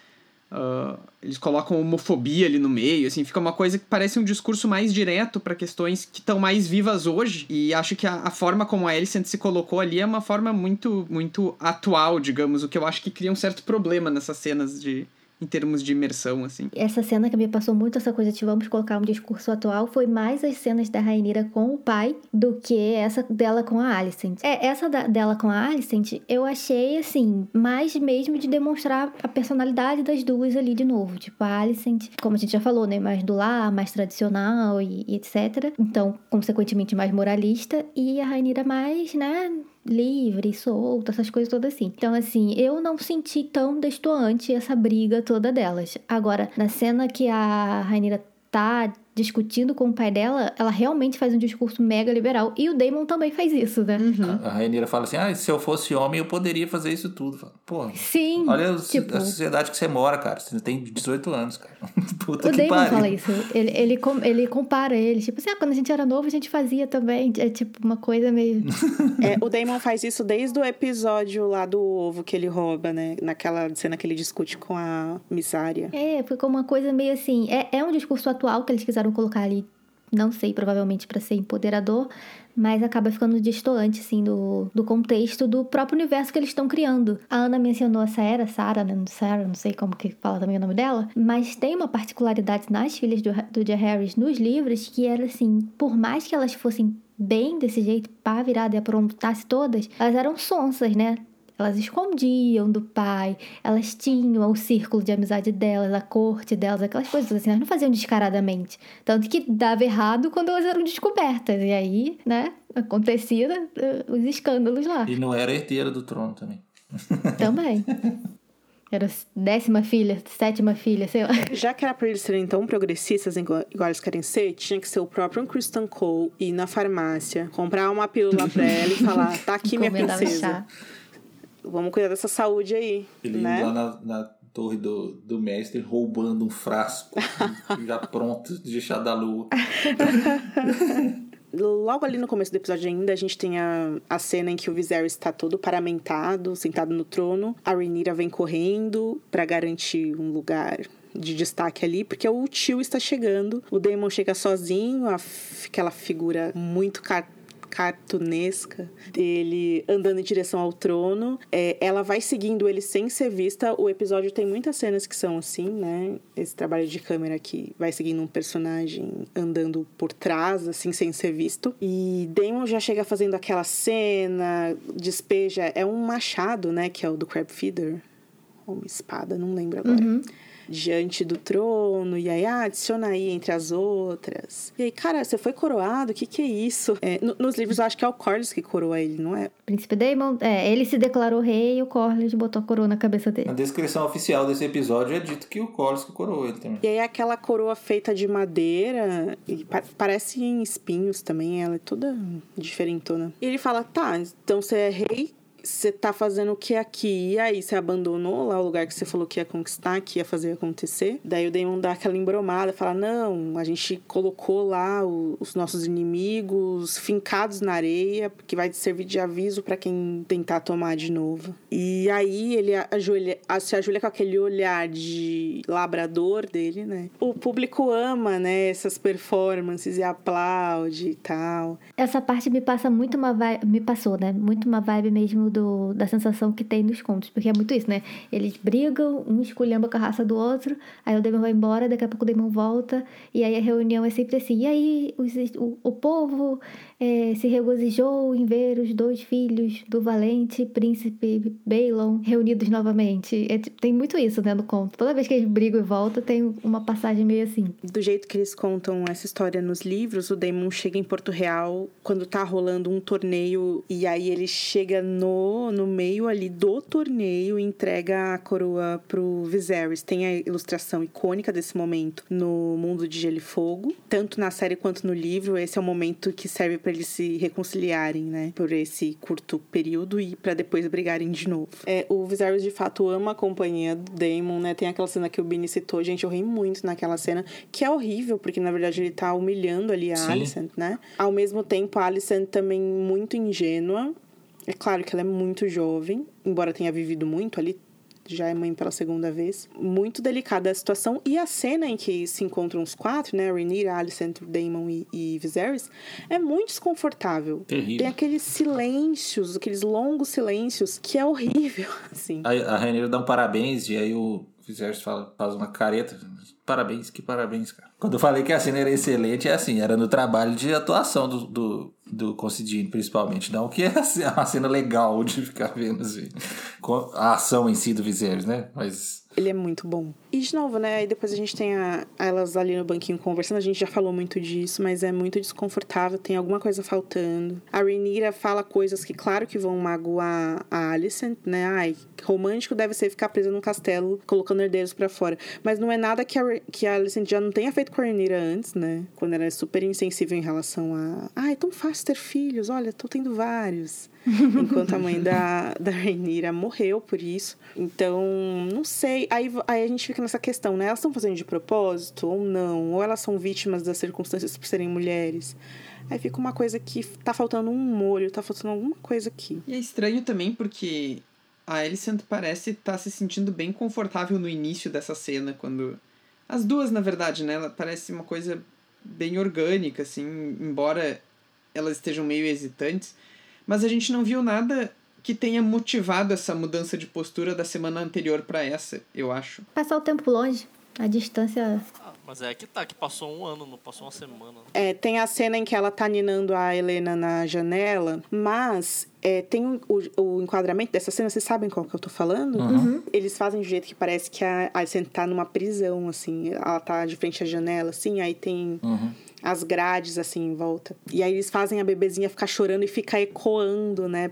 ah, eles colocam homofobia ali no meio, assim, fica uma coisa que parece um discurso mais direto para questões que estão mais vivas hoje. E acho que a, a forma como a Alicent se colocou ali é uma forma muito, muito atual, digamos, o que eu acho que cria um certo problema nessas cenas de em termos de imersão, assim. Essa cena que me passou muito essa coisa de vamos colocar um discurso atual foi mais as cenas da Rainira com o pai do que essa dela com a Alicent. É, essa da- dela com a Alicent eu achei, assim, mais mesmo de demonstrar a personalidade das duas ali de novo. Tipo, a Alicent, como a gente já falou, né, mais do lar, mais tradicional e, e etc. Então, consequentemente, mais moralista. E a Rainira mais, né, livre, solta, essas coisas todas assim. Então, assim, eu não senti tão destoante essa briga toda delas. Agora, na cena que a Rainira tá discutindo com o pai dela, ela realmente faz um discurso mega liberal. E o Damon também faz isso, né? A Rainira fala assim: ah, se eu fosse homem, eu poderia fazer isso tudo. Fala, Pô, Sim, olha tipo... a sociedade que você mora, cara. Você tem 18 anos, cara. [LAUGHS] Puta O que Damon pariu. fala isso. Ele, ele, com- ele compara ele. Tipo assim, ah, quando a gente era novo, a gente fazia também. É tipo uma coisa meio. [LAUGHS] É, o Damon faz isso desde o episódio lá do ovo que ele rouba, né? Naquela cena que ele discute com a missária. É, ficou uma coisa meio assim. É, é um discurso atual que eles quiseram colocar ali, não sei, provavelmente para ser empoderador, mas acaba ficando distoante, assim, do, do contexto do próprio universo que eles estão criando. A Ana mencionou a Sarah, Sarah, né? Sarah, não sei como que fala também o nome dela, mas tem uma particularidade nas filhas do, do J. Harris nos livros que era assim, por mais que elas fossem bem desse jeito, pá virada e aprontasse todas, elas eram sonsas, né? Elas escondiam do pai, elas tinham o círculo de amizade delas, a corte delas, aquelas coisas assim, elas não faziam descaradamente. Tanto que dava errado quando elas eram descobertas. E aí, né, acontecia eh, os escândalos lá. E não era herdeira do trono também. [LAUGHS] Também. Era décima filha, sétima filha, sei lá. Já que era pra eles serem tão progressistas igual, eles querem ser, tinha que ser o próprio Kristen Cole ir na farmácia, comprar uma pílula pra ela e falar: tá aqui minha princesa. chá. Vamos cuidar dessa saúde aí. Ele né? lá na, na torre do, do mestre roubando um frasco [LAUGHS] já pronto de chá da lua. [LAUGHS] Logo ali no começo do episódio ainda, a gente tem a, a cena em que o Viserys está todo paramentado, sentado no trono. A Rhaenyra vem correndo pra garantir um lugar de destaque ali, porque o tio está chegando. O Daemon chega sozinho, a aquela figura muito car cartunesca dele andando em direção ao trono. É, ela vai seguindo ele sem ser vista. O episódio tem muitas cenas que são assim, né? Esse trabalho de câmera que vai seguindo um personagem andando por trás, assim, sem ser visto. E Damon já chega fazendo aquela cena, despeja. É um machado, né? Que é o do Crab Feeder. Ou uma espada, não lembro agora diante do trono, e aí, ah, adiciona aí entre as outras. E aí, cara, você foi coroado? O que que é isso? É, no- nos livros eu acho que é o Corlys que coroa ele, não é? Príncipe Daemon, é, ele se declarou rei e o Corlys botou a coroa na cabeça dele. Na descrição oficial desse episódio é dito que o Corlys que coroou ele também. E aí aquela coroa feita de madeira, e pa- parece em espinhos também, ela é toda diferentona. E ele fala, tá, então você é rei, você tá fazendo o que aqui? E aí, você abandonou lá o lugar que você falou que ia conquistar, que ia fazer acontecer? Daí o Daemon dá aquela embromada, fala, não, a gente colocou lá os nossos inimigos fincados na areia, porque vai servir de aviso pra quem tentar tomar de novo. E aí ele ajoelha, se ajoelha com aquele olhar de labrador dele, né? O público ama, né, essas performances e aplaude e tal. Essa parte me passa muito uma vibe, me passou, né? Muito uma vibe mesmo do, da sensação que tem nos contos, porque é muito isso, né? Eles brigam, um esculhamba com a raça do outro, aí o Demon vai embora, daqui a pouco o Demon volta, e aí a reunião é sempre assim, e aí os, o, o povo eh, se regozijou em ver os dois filhos do valente príncipe Balon reunidos novamente. É, tipo, tem muito isso, né, no conto. Toda vez que eles brigam e voltam, tem uma passagem meio assim. Do jeito que eles contam essa história nos livros, o Daemon chega em Porto Real quando tá rolando um torneio e aí ele chega no, no meio ali do torneio e entrega a coroa pro Viserys. Tem a ilustração icônica desse momento no Mundo de Gelo e Fogo, tanto na série quanto no livro. Esse é o momento que serve para eles se reconciliarem, né, por esse curto período e para depois brigarem de novo. É, o Viserys de fato ama a companhia do Daemon, né? Tem aquela cena que o Bini citou, gente, eu ri muito naquela cena, que é horrível, porque na verdade ele tá humilhando ali a Sim. Alicent, né? Ao mesmo tempo, a Alicent também muito ingênua. É claro que ela é muito jovem, embora tenha vivido muito ali, já é mãe pela segunda vez. Muito delicada a situação. E a cena em que se encontram os quatro, né? Rhaenyra, Alicent, Daemon e, e Viserys, é muito desconfortável. Terrível. Tem aqueles silêncios, aqueles longos silêncios, que é horrível, [LAUGHS] assim. Aí a Rainha dá um parabéns e aí o Viserys fala, faz uma careta. Parabéns, que parabéns, cara. Quando eu falei que a cena era excelente, é assim, era no trabalho de atuação do, do, do Considine, principalmente. Não que é assim, é uma cena legal de ficar vendo assim, a ação em si do Viserys, né? Mas Ele é muito bom. E de novo, né? Aí depois a gente tem a, elas ali no banquinho conversando. A gente já falou muito disso, mas é muito desconfortável. Tem alguma coisa faltando. A Rhaenyra fala coisas que, claro, que vão magoar a Alicent, né? Ai, romântico deve ser ficar presa num castelo colocando herdeiros pra fora. Mas não é nada que a, que a Alicent já não tenha feito com a Rhaenyra antes, né? Quando ela é super insensível em relação a... Ah, é tão fácil ter filhos. Olha, tô tendo vários. [LAUGHS] Enquanto a mãe da, da Rhaenyra morreu por isso. Então, não sei. Aí, aí a gente fica nessa questão, né? Elas estão fazendo de propósito ou não? Ou elas são vítimas das circunstâncias por serem mulheres? Aí fica uma coisa que tá faltando um molho, tá faltando alguma coisa aqui. E é estranho também porque a Alicent parece estar se sentindo bem confortável no início dessa cena, quando. As duas, na verdade, né? Ela parece uma coisa bem orgânica, assim, embora elas estejam meio hesitantes. Mas a gente não viu nada que tenha motivado essa mudança de postura da semana anterior pra essa, eu acho. Passar o tempo longe. A distância. Ah, mas é que tá, que passou um ano, não passou uma semana. É, tem a cena em que ela tá ninando a Helena na janela, mas é, tem o, o enquadramento dessa cena, vocês sabem qual que eu tô falando? Eles fazem de jeito que parece que a Alicent tá numa prisão, assim. Ela tá de frente à janela, assim, aí tem as grades, assim, em volta. E aí eles fazem a bebezinha ficar chorando e ficar ecoando, né,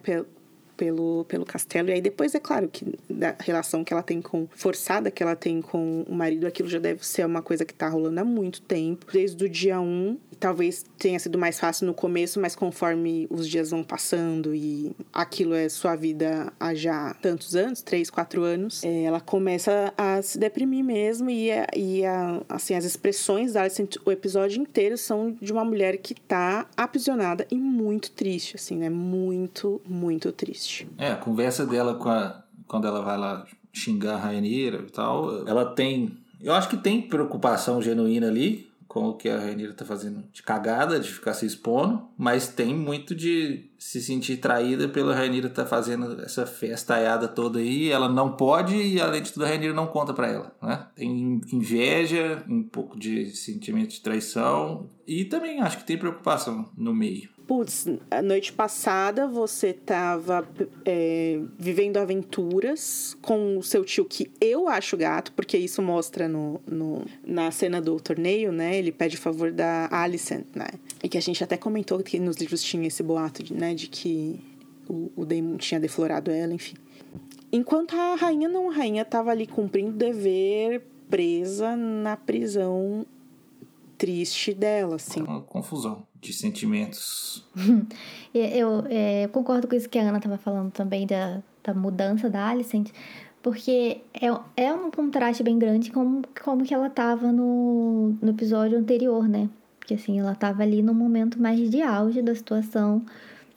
pelo, pelo castelo. E aí depois, é claro, que da relação que ela tem com... Forçada que ela tem com o marido, aquilo já deve ser uma coisa que tá rolando há muito tempo. Desde o dia 1. Talvez tenha sido mais fácil no começo, mas conforme os dias vão passando e aquilo é sua vida há já tantos anos, três, quatro anos, é, ela começa a se deprimir mesmo e, a- e a- assim, as expressões da Alicent o episódio inteiro são de uma mulher que tá aprisionada e muito triste, assim, né? Muito, muito triste. É, a conversa dela com a, quando ela vai lá xingar a Rainira e tal, ela tem. Eu acho que tem preocupação genuína ali com o que a Rainira tá fazendo de cagada, de ficar se expondo, mas tem muito de se sentir traída pela Rainira tá fazendo essa festaiada toda aí, ela não pode e além de tudo a Rainira não conta pra ela, né? Tem inveja, um pouco de sentimento de traição e também acho que tem preocupação no meio. Putz, a noite passada você tava é, vivendo aventuras com o seu tio, que eu acho gato, porque isso mostra no, no, na cena do torneio, né? Ele pede o favor da Alicent, né? E que a gente até comentou que nos livros tinha esse boato, de, né? De que o, o Daemon tinha deflorado ela, enfim. Enquanto a rainha não, a rainha tava ali cumprindo dever, presa na prisão triste dela, assim. Uma confusão de sentimentos. [LAUGHS] Eu é, concordo com isso que a Ana estava falando também da, da mudança da Alicent, porque é, é um contraste bem grande com como que ela estava no, no episódio anterior, né? Porque assim, ela estava ali no momento mais de auge da situação,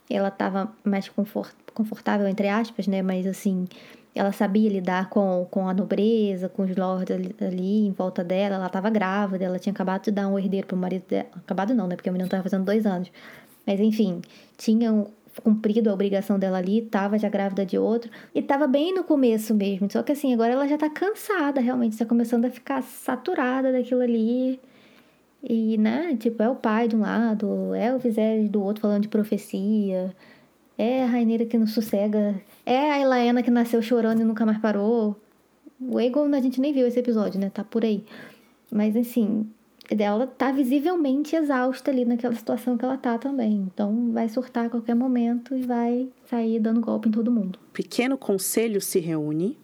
ela estava mais confort, confortável, entre aspas, né? Mas assim, ela sabia lidar com, com a nobreza, com os lords ali, ali em volta dela, ela estava grávida, ela tinha acabado de dar um herdeiro pro marido dela. Acabado não, né? Porque a menina estava fazendo dois anos. Mas enfim, tinham cumprido a obrigação dela ali, tava já grávida de outro. E tava bem no começo mesmo. Só que assim, agora ela já tá cansada, realmente. Tá começando a ficar saturada daquilo ali. E, né, tipo, é o pai de um lado, é o Viserys do outro falando de profecia. É a Raineira que não sossega. É a Elaena que nasceu chorando e nunca mais parou. O Aegon a gente nem viu esse episódio, né? Tá por aí. Mas assim, ela tá visivelmente exausta ali naquela situação que ela tá também. Então vai surtar a qualquer momento e vai sair dando golpe em todo mundo. pequeno conselho se reúne.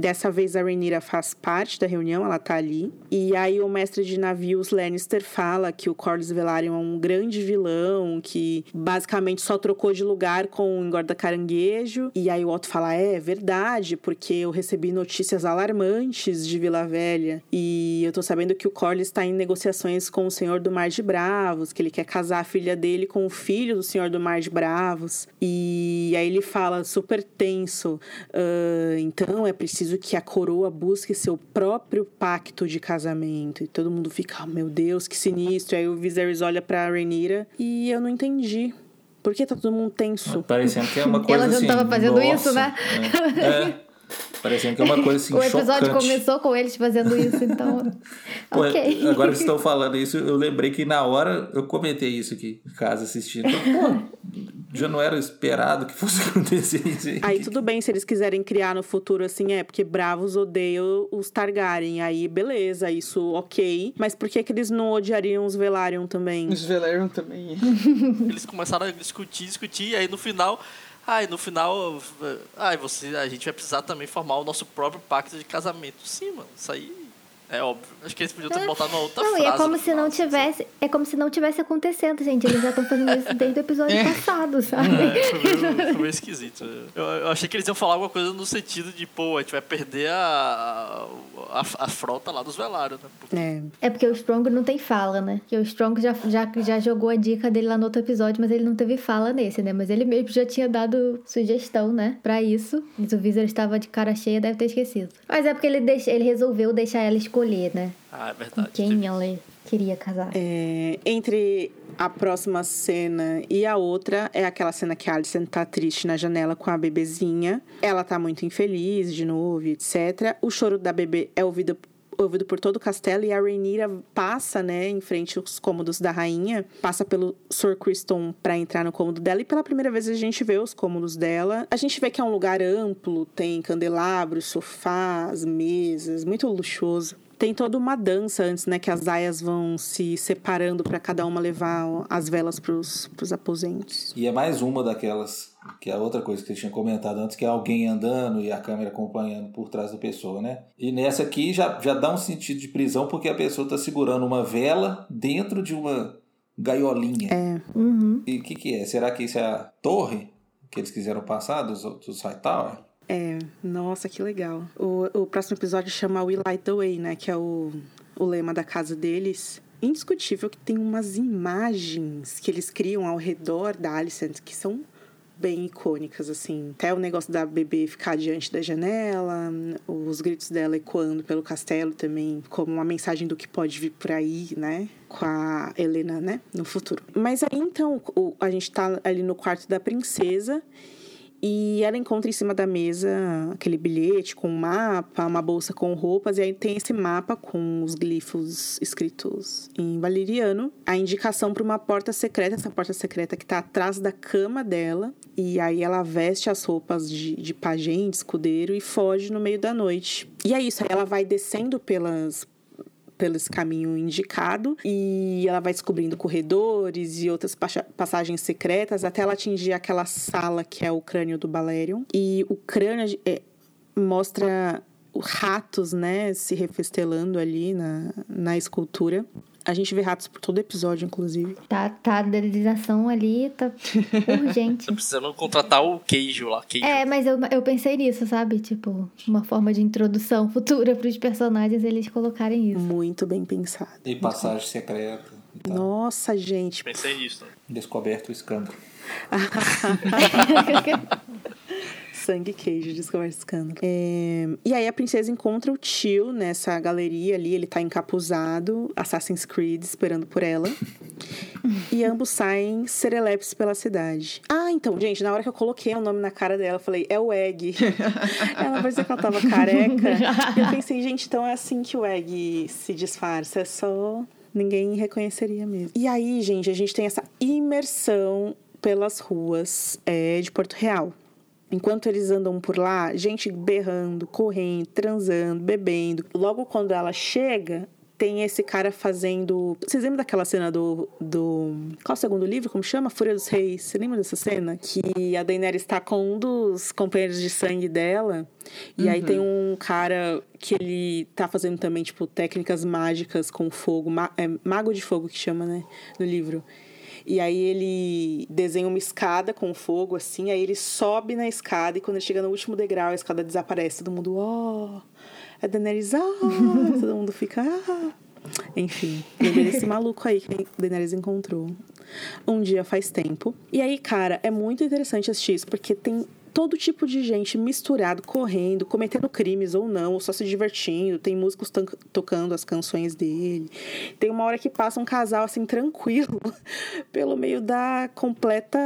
Dessa vez a Rhaenyra faz parte da reunião, ela tá ali. E aí o mestre de navios Lannister fala que o Corlys Velaryon é um grande vilão, que basicamente só trocou de lugar com o engorda caranguejo. E aí o Otto fala: "É verdade, porque eu recebi notícias alarmantes de Vila Velha e eu tô sabendo que o Corlys está em negociações com o Senhor do Mar de Bravos, que ele quer casar a filha dele com o filho do Senhor do Mar de Bravos. E aí ele fala super tenso: "Ah, então é preciso que a coroa busque seu próprio pacto de casamento. E todo mundo fica, oh, meu Deus, que sinistro. Aí o Viserys olha pra Rhaenyra e eu não entendi. Por que tá todo mundo tenso? Parecendo que é uma [LAUGHS] coisa Ela já assim. tava fazendo nossa, isso, né? É, é. parecendo que é uma coisa assim [LAUGHS] o episódio chocante. começou com eles fazendo isso, então. [LAUGHS] Pô, ok. Agora que vocês estão falando isso, eu lembrei que na hora eu comentei isso aqui em casa assistindo. Pô, já não era esperado que fosse [LAUGHS] acontecer isso aí. Aí tudo bem se eles quiserem criar no futuro assim, é porque bravos odeiam os Targaryen. Aí beleza, isso ok. Mas por que, que eles não odiariam os Velaryon também? Os Velaryon também. [LAUGHS] Eles começaram a discutir, discutir, e aí no final. Ai, no final. Ai, você, a gente vai precisar também formar o nosso próprio pacto de casamento. Sim, mano. Isso aí é óbvio. Acho que eles podiam ter botado uma outra Não, frase. e é como se final, não assim, tivesse. É como se não tivesse acontecendo, gente. Eles já estão fazendo isso desde o episódio [LAUGHS] É. passado, sabe? É, foi meio, foi meio esquisito. Eu, eu achei que eles iam falar alguma coisa no sentido de, pô, a gente vai perder a, a, a frota lá dos Velários, né? Porque É. É porque o Strong não tem fala, né? Que o Strong já, já, já jogou a dica dele lá no outro episódio, mas ele não teve fala nesse, né? Mas ele mesmo já tinha dado sugestão, né? Pra isso. Mas o Visor estava de cara cheia, deve ter esquecido. Mas é porque ele, deixa, ele resolveu deixar ela escolher, né? Ah, é Com verdade. quem ela queria casar. É, entre a próxima cena e a outra é aquela cena que a Alicent tá triste na janela com a bebezinha. Ela tá muito infeliz de novo, etc. O choro da bebê é ouvido, ouvido por todo o castelo e a Rhaenyra passa, né, em frente aos cômodos da rainha, passa pelo Sir Criston para entrar no cômodo dela e pela primeira vez a gente vê os cômodos dela. A gente vê que é um lugar amplo, tem candelabros, sofás, mesas, muito luxuoso tem toda uma dança antes, né? Que as aias vão se separando para cada uma levar as velas pros, pros aposentos. E é mais uma daquelas, que é outra coisa que eu tinha comentado antes, que é alguém andando e a câmera acompanhando por trás da pessoa, né? E nessa aqui já, já dá um sentido de prisão, porque a pessoa tá segurando uma vela dentro de uma gaiolinha. É. Uhum. E o que, que é? Será que isso é a torre que eles quiseram passar dos, dos Hightower? É, nossa, que legal. O, o próximo episódio chama We Light the Way, né? Que é o, o lema da casa deles. Indiscutível que tem umas imagens que eles criam ao redor da Alicent que são bem icônicas, assim. Até o negócio da bebê ficar diante da janela, os gritos dela ecoando pelo castelo também, como uma mensagem do que pode vir por aí, né? Com a Helena, né? No futuro. Mas aí, então, a gente tá ali no quarto da princesa e ela encontra em cima da mesa aquele bilhete com um mapa, uma bolsa com roupas, e aí tem esse mapa com os glifos escritos em valeriano. A indicação para uma porta secreta, essa porta secreta que está atrás da cama dela. E aí ela veste as roupas de, de pajem, de escudeiro, e foge no meio da noite. E é isso, aí ela vai descendo pelas, pelo esse caminho indicado e ela vai descobrindo corredores e outras passagens secretas até ela atingir aquela sala que é o crânio do Balerion. E o crânio é, mostra ratos, né, se refestelando ali na, na escultura. A gente vê ratos por todo episódio, inclusive. Tá, tá, a dedilização ali tá urgente. [LAUGHS] Tô precisando contratar o queijo lá. Queijo. É, mas eu, eu pensei nisso, sabe? Tipo, uma forma de introdução futura pros personagens eles colocarem isso. Muito bem pensado. E passagem secreta. tal. Nossa, gente. Pensei nisso. né? Descoberto o escândalo. [LAUGHS] Sangue e queijo, descoberta escândalo. É, E aí a princesa encontra o tio nessa galeria ali, ele tá encapuzado, Assassin's Creed, esperando por ela. e ambos saem serelepes pela cidade. Ah, então, gente, na hora que eu coloquei o nome na cara dela, eu falei, é o Egg. [LAUGHS] ela parecia que ela tava careca. E eu pensei, gente, então é assim que o Egg se disfarça, é só ninguém reconheceria mesmo. E aí, gente, a gente tem essa imersão pelas ruas é, de Porto Real. Enquanto eles andam por lá, gente berrando, correndo, transando, bebendo. Logo quando ela chega, tem esse cara fazendo. Vocês lembram daquela cena do. do... Qual é o segundo livro? Como chama? Fúria dos Reis. Você lembra dessa cena? Que a Daenerys está com um dos companheiros de sangue dela. E aí tem um cara que ele tá fazendo também, tipo, técnicas mágicas com fogo. Ma- é, mago de fogo que chama, né? No livro. E aí ele desenha uma escada com fogo, assim, aí ele sobe na escada e quando ele chega no último degrau, a escada desaparece. Todo mundo, ó, oh, é Daenerys, ah! [LAUGHS] Todo mundo fica, ah! Enfim, lembrei desse maluco aí que a Daenerys encontrou. Um dia faz tempo. E aí, cara, é muito interessante assistir isso, porque tem todo tipo de gente misturado, correndo, cometendo crimes ou não, ou só se divertindo. Tem músicos tocando as canções dele. Tem uma hora que passa um casal assim [LAUGHS] tranquilo pelo meio da completa.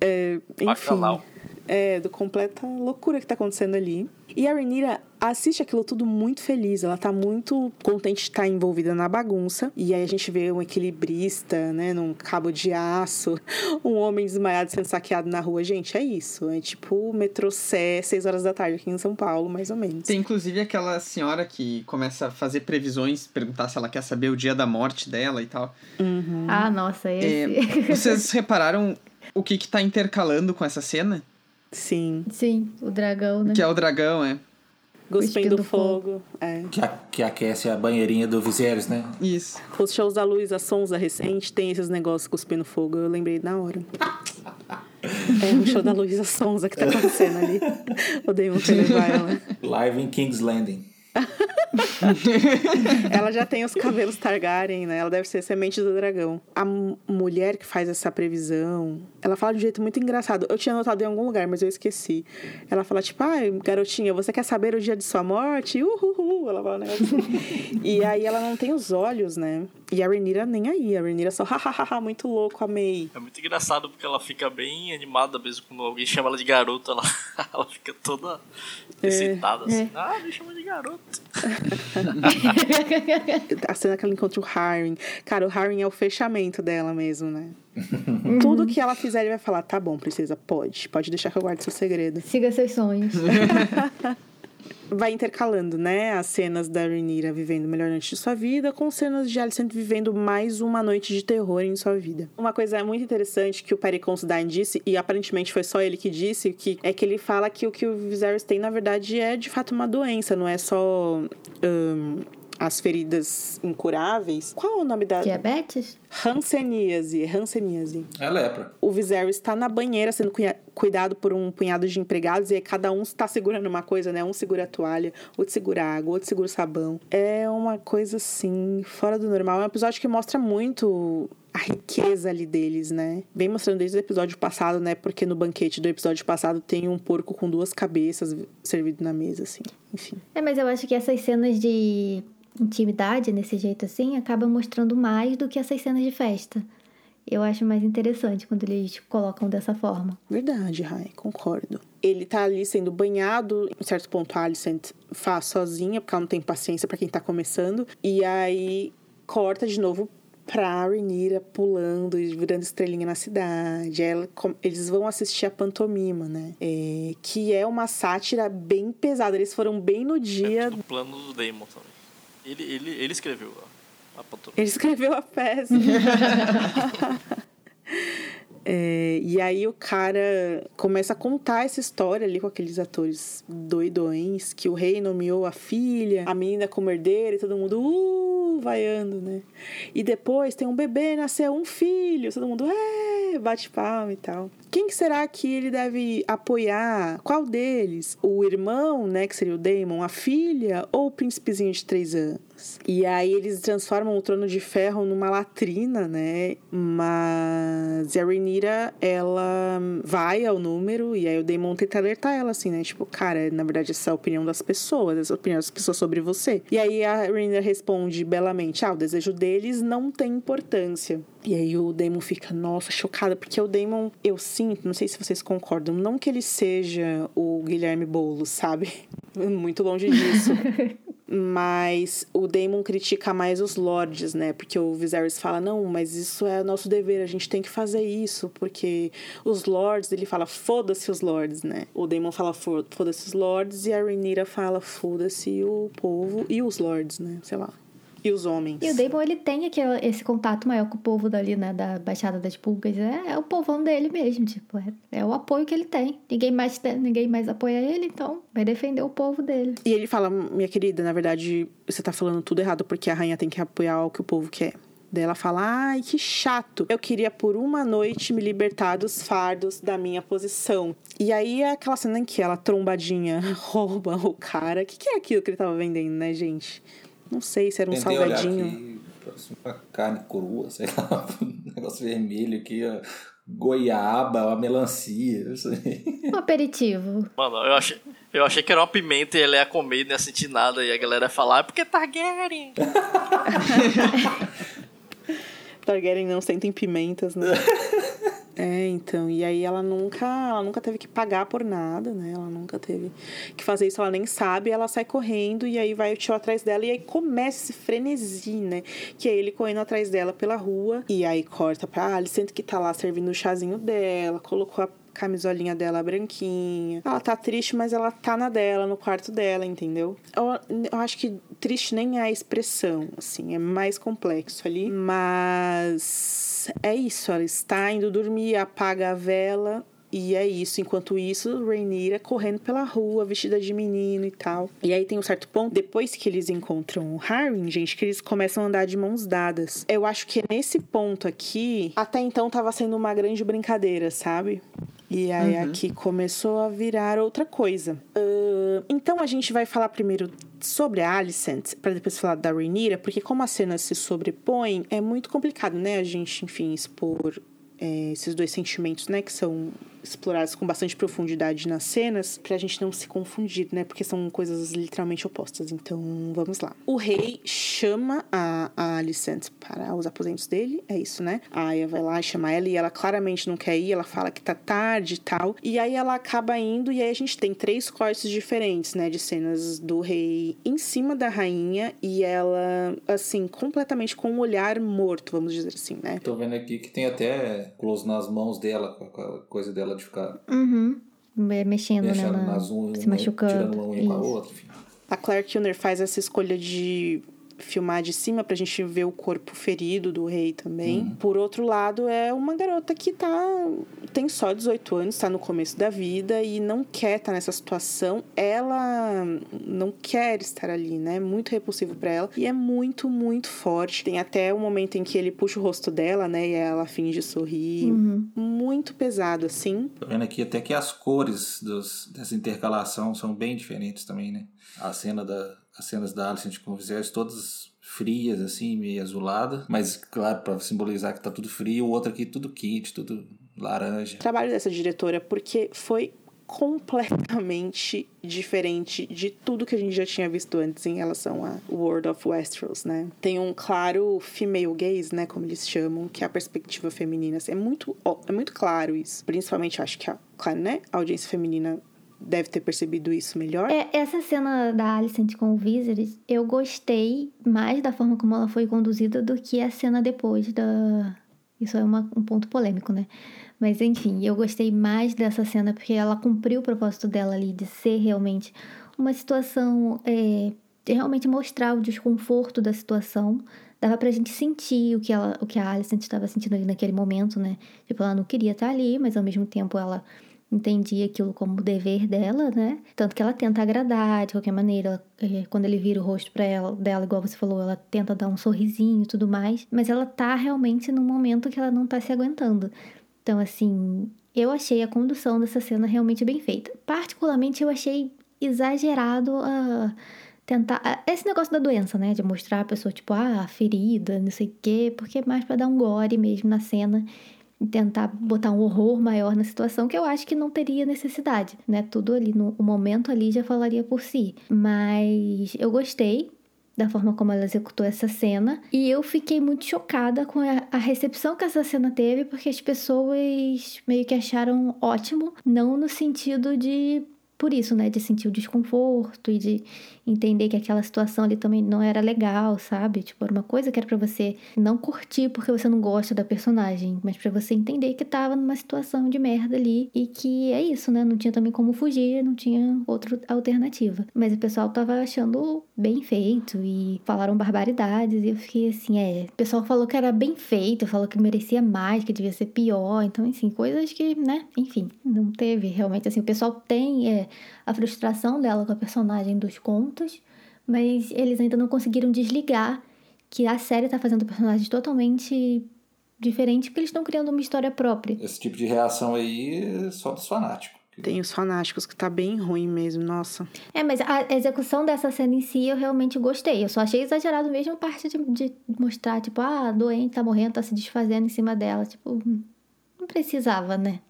É, enfim. Bacanal. É, do completa loucura que tá acontecendo ali. E a Renira assiste aquilo tudo muito feliz. Ela tá muito contente de estar envolvida na bagunça. E aí a gente vê um equilibrista, né, num cabo de aço, [LAUGHS] um homem desmaiado sendo saqueado na rua. Gente, é isso. É tipo o metrô Sé, 6 horas da tarde aqui em São Paulo, mais ou menos. Tem inclusive aquela senhora que começa a fazer previsões, perguntar se ela quer saber o dia da morte dela e tal. Ah, nossa, É, esse. vocês repararam o que que tá intercalando com essa cena? Sim. Sim, o dragão, né? Que é o dragão, é. Cuspindo Cuspindo fogo. É. Que, a- que aquece a banheirinha do Viserys, né? Isso. Os shows da Luísa Sonza recente tem esses negócios cuspindo fogo. Eu lembrei na hora. [LAUGHS] É o show da Luísa Sonza que tá acontecendo ali. O Damon foi levar ela. Live em King's Landing. [LAUGHS] Ela já tem os cabelos Targaryen, né? Ela deve ser semente do dragão. A mulher que faz essa previsão, ela fala de um jeito muito engraçado. Eu tinha notado em algum lugar, mas eu esqueci. Ela fala, tipo, ai, garotinha, você quer saber o dia de sua morte? Uhul! Ela fala um negócio assim. [LAUGHS] E aí ela não tem os olhos, né? E a Rhaenyra nem aí, a Rhaenyra só, [LAUGHS] hahaha, muito louco, amei. É muito engraçado porque ela fica bem animada mesmo quando alguém chama ela de garota, ela, [LAUGHS] ela fica toda excitada assim. Ah, me chama de garota. [LAUGHS] A cena que ela encontra o Harry. Cara, o Harry é o fechamento dela mesmo, né? Tudo que ela fizer, ele vai falar: tá bom, princesa, pode. Pode deixar que eu guarde seu segredo. Siga seus sonhos. Vai intercalando, né, as cenas da Rhaenyra vivendo o melhor noite de sua vida com cenas de Alicent vivendo mais uma noite de terror em sua vida. Uma coisa muito interessante que o Perry Considine disse, e aparentemente foi só ele que disse, que é que ele fala que o que o Viserys tem, na verdade, é de fato uma doença, não é só... Um, as feridas incuráveis. Qual é o nome da. Diabetes? Hanseníase. Hanseníase. É lepra. O Viserys está na banheira sendo cuidado por um punhado de empregados e aí cada um está segurando uma coisa, né? Um segura a toalha, outro segura água, outro segura o sabão. É uma coisa assim, fora do normal. É um episódio que mostra muito a riqueza ali deles, né? Vem mostrando desde o episódio passado, né? Porque no banquete do episódio passado tem um porco com duas cabeças servido na mesa, assim. Enfim. É, mas eu acho que essas cenas de intimidade nesse jeito assim acaba mostrando mais do que essas cenas de festa. Eu acho mais interessante quando eles colocam dessa forma. Verdade, Rai, concordo. Ele tá ali sendo banhado, em certo ponto a Alicent faz sozinha, porque ela não tem paciência para quem tá começando. E aí corta de novo pra Rhaenyra pulando e virando estrelinha na cidade. Ela, eles vão assistir a pantomima, né? É, que é uma sátira bem pesada. Eles foram bem no dia... É do plano do Damon também. Ele, ele, ele escreveu a, a. Ele escreveu a peça. [LAUGHS] É, e aí o cara começa a contar essa história ali com aqueles atores doidões, que o rei nomeou a filha, a menina como herdeira e todo mundo, uh, vaiando, né? E depois tem um bebê, nasceu um filho, todo mundo, é, bate palma e tal. Quem será que ele deve apoiar? Qual deles? O irmão, né, que seria o Damon, a filha ou o príncipezinho de três anos? E aí eles transformam o trono de ferro numa latrina, né? Mas a Rhaenyra, ela vai ao número e aí o Damon tenta alertar ela assim, né? Tipo, cara, na verdade essa é a opinião das pessoas, essa é a opinião das pessoas sobre você. E aí a Rhaenyra responde belamente, ah, o desejo deles não tem importância. E aí o Damon fica, nossa, chocada, porque o Damon, eu sinto, não sei se vocês concordam, não que ele seja o Guilherme Boulos, sabe? [LAUGHS] Muito longe disso. [LAUGHS] mas o Damon critica mais os lords, né? Porque o Viserys fala: "Não, mas isso é nosso dever, a gente tem que fazer isso, porque os lords", ele fala: "Foda-se os lords", né? O Damon fala: "Foda-se os lords" e a Rhaenyra fala: "Foda-se o povo e os lords", né? Sei lá e os homens. E o Damon, ele tem aquele, esse contato maior com o povo dali, né, da Baixada das Pulgas. É, é o povão dele mesmo, tipo, é, é, o apoio que ele tem. Ninguém mais, ninguém mais apoia ele, então vai defender o povo dele. E ele fala, minha querida, na verdade, você tá falando tudo errado, porque a rainha tem que apoiar o que o povo quer. Daí ela fala: Ai, que chato. Eu queria por uma noite me libertar dos fardos da minha posição. E aí é aquela cena em que ela, trombadinha, [LAUGHS] rouba o cara. O que, que é aquilo que ele tava vendendo, né, gente? Não sei se era um Tentei salgadinho. Aqui, uma carne crua, [LAUGHS] sei lá, um negócio vermelho aqui, ó, goiaba, uma melancia, isso aí. Um aperitivo. Mano, eu achei, eu achei que era uma pimenta e ela ia comer e não ia sentir nada. E a galera ia falar, é porque Targaryen. [LAUGHS] Targaryen não sentem pimentas, né? [LAUGHS] É, então, e aí ela nunca, ela nunca teve que pagar por nada, né? Ela nunca teve que fazer isso, ela nem sabe, ela sai correndo e aí vai o tio atrás dela e aí começa esse frenesi, né? Que é ele correndo atrás dela pela rua e aí corta pra Alicent que tá lá servindo o chazinho dela, colocou a camisolinha dela branquinha. Ela tá triste, mas ela tá na dela, no quarto dela, entendeu? Eu, eu acho que triste nem é a expressão, assim, é mais complexo ali, mas é isso, ela está indo dormir, apaga a vela e é isso. Enquanto isso, Rainira correndo pela rua, vestida de menino e tal. E aí tem um certo ponto, depois que eles encontram o Harry, gente, que eles começam a andar de mãos dadas. Eu acho que nesse ponto aqui, até então tava sendo uma grande brincadeira, sabe? E aí uhum. aqui começou a virar outra coisa. Uh, então a gente vai falar primeiro sobre a Alicent, para depois falar da Rhaenyra, porque como as cenas se sobrepõem, é muito complicado, né? A gente, enfim, expor é, esses dois sentimentos, né? Que são exploradas com bastante profundidade nas cenas, pra gente não se confundir, né? Porque são coisas literalmente opostas. Então, vamos lá. O rei chama a, a Alicent para os aposentos dele, é isso, né? A Aya vai lá e chama ela e ela claramente não quer ir, ela fala que tá tarde e tal. E aí ela acaba indo e aí a gente tem três cortes diferentes, né? De cenas do rei em cima da rainha e ela, assim, completamente com um olhar morto, vamos dizer assim, né? Tô vendo aqui que tem até close nas mãos dela, com a coisa dela de ficar Uhum. Mexendo, né? mexendo na- nas unhas, se machucando. tirando uma unha com a outra, enfim. A Claire Kilner faz essa escolha de filmar de cima pra gente ver o corpo ferido do rei também. Por outro lado, é uma garota que tá tem só 18 anos, tá no começo da vida e não quer estar nessa situação. Ela não quer estar ali, né? Muito repulsivo pra ela e é muito, muito forte. Tem até o momento em que ele puxa o rosto dela, né, e ela finge sorrir. Muito pesado assim. Tô vendo aqui até que as cores dos, dessa intercalação são bem diferentes também, né? A cena da, as cenas da Alicent com Viserys todas frias, assim, meio azulada. Mas, claro, pra simbolizar que tá tudo frio. O outro aqui tudo quente, tudo laranja. trabalho dessa diretora porque foi completamente diferente de tudo que a gente já tinha visto antes em relação a World of Westeros, né? Tem um claro female gaze, né, como eles chamam, que é a perspectiva feminina. É muito, é muito claro isso. Principalmente, acho que, a, claro, né, a audiência feminina deve ter percebido isso melhor. É, essa cena da Alicent com o Viserys, eu gostei mais da forma como ela foi conduzida do que a cena depois da... Isso é uma- um ponto polêmico, né? Mas enfim, eu gostei mais dessa cena porque ela cumpriu o propósito dela ali de ser realmente uma situação... É, de realmente mostrar o desconforto da situação. Dava pra gente sentir o que, ela, o que a Alicent estava sentindo ali naquele momento, né? Tipo, ela não queria estar ali, mas ao mesmo tempo ela entendia aquilo como dever dela, né? Tanto que ela tenta agradar de qualquer maneira. Eh, quando ele vira o rosto para ela, dela, igual você falou, ela tenta dar um sorrisinho e tudo mais. Mas ela tá realmente num momento que ela não tá se aguentando. Então, assim, eu achei a condução dessa cena realmente bem feita. Particularmente, eu achei exagerado a tentar. Esse negócio da doença, né? De mostrar a pessoa, tipo, ah, ferida, não sei o quê, porque é mais pra dar um gore mesmo na cena tentar botar um horror maior na situação, que eu acho que não teria necessidade, né? Tudo ali, no momento ali já falaria por si. Mas eu gostei da forma como ela executou essa cena. E eu fiquei muito chocada com a recepção que essa cena teve, porque as pessoas meio que acharam ótimo, não no sentido de. Por isso, né? De sentir o desconforto e de entender que aquela situação ali também não era legal, sabe? Tipo, era uma coisa que era pra você não curtir porque você não gosta da personagem, mas pra você entender que tava numa situação de merda ali e que é isso, né? Não tinha também como fugir, não tinha outra alternativa. Mas o pessoal tava achando bem feito e falaram barbaridades e eu fiquei assim, é. O pessoal falou que era bem feito, falou que merecia mais, que devia ser pior. Então, assim, coisas que, né? Enfim, não teve realmente. Assim, o pessoal tem é, a frustração dela com a personagem dos contos, mas eles ainda não conseguiram desligar que a série tá fazendo personagens totalmente diferentes porque eles estão criando uma história própria. Esse tipo de reação aí é só dos fanáticos. Tem os fanáticos que tá bem ruim mesmo, nossa. É, mas a execução dessa cena em si eu realmente gostei. Eu só achei exagerado mesmo a parte de, de mostrar, tipo, ah, doente, tá morrendo, tá se desfazendo em cima dela. Tipo, não precisava, né?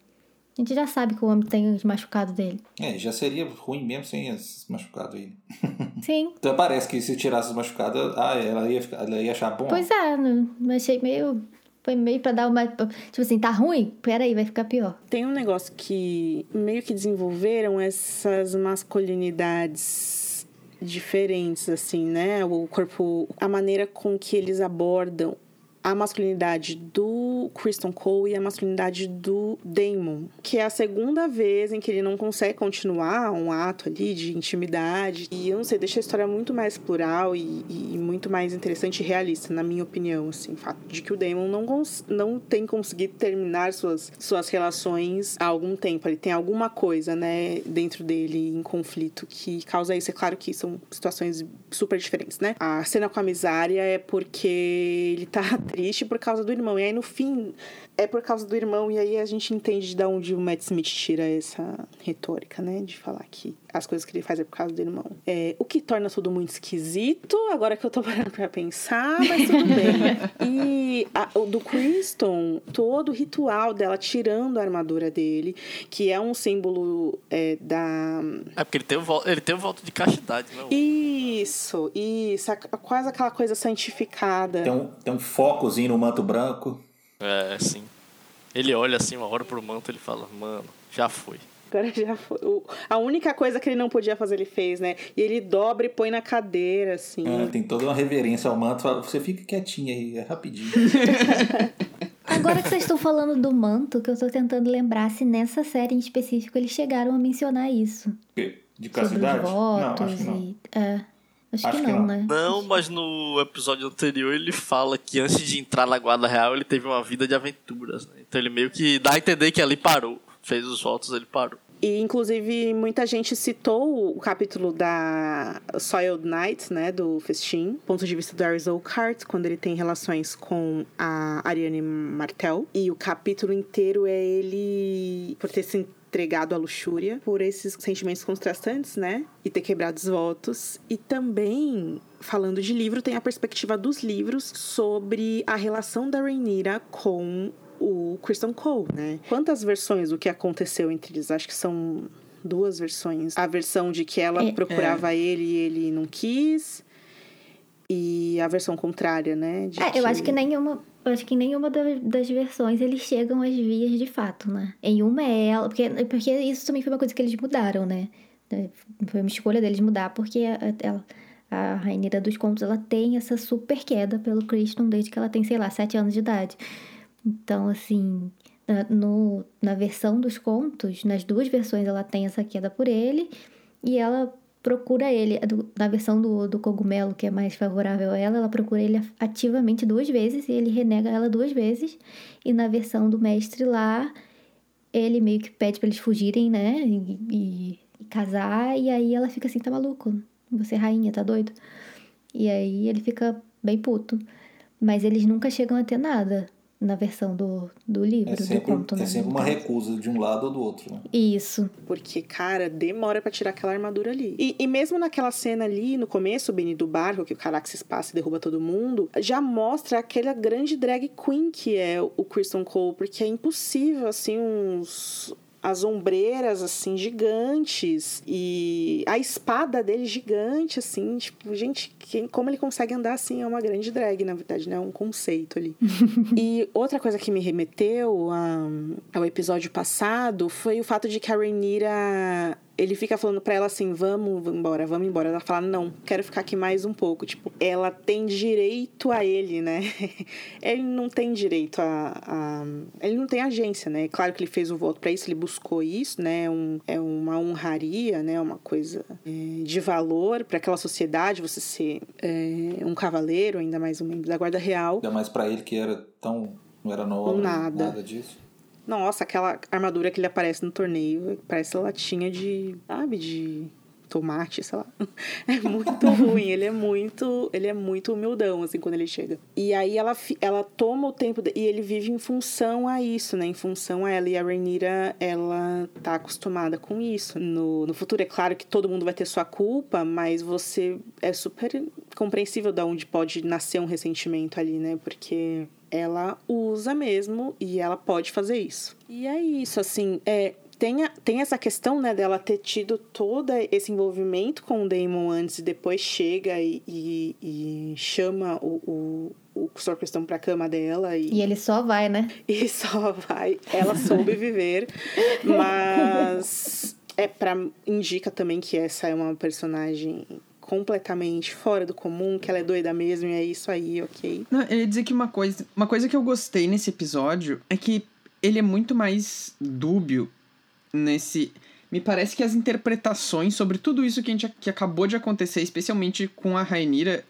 A gente já sabe que o homem tem os machucados dele. É, já seria ruim mesmo sem esses machucados aí. [LAUGHS] Sim. Então parece que se tirasse os machucados, ah, ela ia, ficar, ela ia achar bom. Pois é, não, não achei meio. Foi meio pra dar uma. Tipo assim, tá ruim? Peraí, vai ficar pior. Tem um negócio que meio que desenvolveram essas masculinidades diferentes, assim, né? O corpo, a maneira com que eles abordam a masculinidade do Kristen Cole e a masculinidade do Damon, que é a segunda vez em que ele não consegue continuar um ato ali de intimidade. E eu não sei, deixa a história muito mais plural e, e muito mais interessante e realista, na minha opinião, assim, o fato de que o Damon não, não tem conseguido terminar suas, suas relações há algum tempo. Ele tem alguma coisa, né, dentro dele em conflito que causa isso. É claro que são situações super diferentes, né? A cena com a misária é porque ele tá [LAUGHS] triste por causa do irmão. E aí, no fim, é por causa do irmão, e aí a gente entende de onde o Matt Smith tira essa retórica, né? De falar que as coisas que ele faz é por causa do irmão. É, o que torna tudo muito esquisito, agora que eu tô [LAUGHS] parando pra pensar, mas tudo bem. [LAUGHS] E a, o do Criston, todo o ritual dela tirando a armadura dele, que é um símbolo é, da. É porque ele tem, o, ele tem o voto de castidade, né? Isso, isso, a- quase aquela coisa santificada. Tem um, tem um focozinho no manto branco. É, sim. Ele olha assim, uma hora pro manto, ele fala, mano, já foi. Agora já foi. O- A única coisa que ele não podia fazer, ele fez, né? E ele dobra e põe na cadeira, assim. É, tem toda uma reverência ao manto. Fala, Você fica quietinho aí, é rapidinho. [LAUGHS] Agora que vocês estão falando do manto, que eu tô tentando lembrar se nessa série em específico eles chegaram a mencionar isso. De Sobre castidade? os Não, votos acho que não. e. É. Acho, Acho que, que não, não. né? Não, mas no episódio anterior ele fala que antes de entrar na Guarda Real ele teve uma vida de aventuras, né? Então ele meio que dá a entender que ali parou. Fez os votos, ele parou. E, inclusive, muita gente citou o capítulo da Soiled Night, né? Do Festim. Ponto de vista do Aris Oakhart, quando ele tem relações com a Ariane Martel. E o capítulo inteiro é ele... Por ter se entregado à luxúria. Por esses sentimentos contrastantes, né? E ter quebrado os votos. E também... Falando de livro, tem a perspectiva dos livros sobre a relação da Rhaenyra com o Kristen Cole, né? Quantas versões do que aconteceu entre eles? Acho que são duas versões. A versão de que ela É. procurava ele e ele não quis. E a versão contrária, né? É, eu acho que nenhuma. Eu acho que em nenhuma da- das versões eles chegam às vias de fato, né? Em uma é ela. Porque, porque isso também foi uma coisa que eles mudaram, né? Foi uma escolha deles mudar, porque a, ela, a Rainha dos Contos ela tem essa super queda pelo Christian desde que ela tem, sei lá, sete anos de idade. Então, assim, na, no, na versão dos contos, nas duas versões ela tem essa queda por ele e ela procura ele. do- Na versão do, do cogumelo, que é mais favorável a ela, ela procura ele ativamente duas vezes e ele renega ela duas vezes. E na versão do mestre lá, ele meio que pede pra eles fugirem, né? E, e- e casar, e aí ela fica assim: tá maluco? Você é rainha, tá doido? E aí ele fica bem puto. Mas eles nunca chegam a ter nada na versão do, do livro, É do sempre, conto, né? é sempre uma recusa de um lado ou do outro. Né? Isso. Porque, cara, demora pra tirar aquela armadura ali. E, e mesmo naquela cena ali, no começo, o Benny do barco, que o Caraxes passa e derruba todo mundo, já mostra aquela grande drag queen que é o Kristen Cole, porque é impossível, assim, uns. As ombreiras, assim, gigantes. E a espada dele gigante, assim. Tipo, gente, quem, como ele consegue andar assim é uma grande drag, na verdade, né? É um conceito ali. [LAUGHS] E outra coisa que me remeteu a- ao episódio passado foi o fato de que a Rhaenyra... Ele fica falando pra ela assim, vamos embora, vamos embora. Ela fala, não, quero ficar aqui mais um pouco. Tipo, ela tem direito a ele, né? [LAUGHS] ele não tem direito a, a- Ele não tem agência, né? Claro que ele fez o voto pra isso, ele buscou isso, né? É um, é uma honraria, né? Uma coisa é, de valor pra aquela sociedade, você ser é, um cavaleiro, ainda mais um membro da Guarda Real. Ainda mais pra ele que era tão. Não era nobre, Nada. nada disso. Nossa, aquela armadura que ele aparece no torneio parece latinha de, sabe, de tomate, sei lá. [LAUGHS] É muito ruim, ele é muito, ele é muito humildão assim quando ele chega. E aí ela ela toma o tempo de- e ele vive em função a isso, né? Em função a ela e a Rhaenyra, ela tá acostumada com isso. No, no futuro é claro que todo mundo vai ter sua culpa, mas você é super compreensível de onde pode nascer um ressentimento ali, né? Porque ela usa mesmo e ela pode fazer isso. E é isso, assim, é, tem, a- tem essa questão, né, dela ter tido todo esse envolvimento com o Damon antes e depois chega e, e- e chama o, o, o Sr. Questão pra cama dela e, E ele só vai, né? [LAUGHS] e só vai. Ela soube viver, mas [LAUGHS] é para indica também que essa é uma personagem completamente fora do comum, que ela é doida mesmo e é isso aí, ok? Não, eu ia dizer que uma coisa, uma coisa que eu gostei nesse episódio é que ele é muito mais dúbio nesse. Me parece que as interpretações sobre tudo isso que, a gente, que acabou de acontecer, especialmente com a Rainira,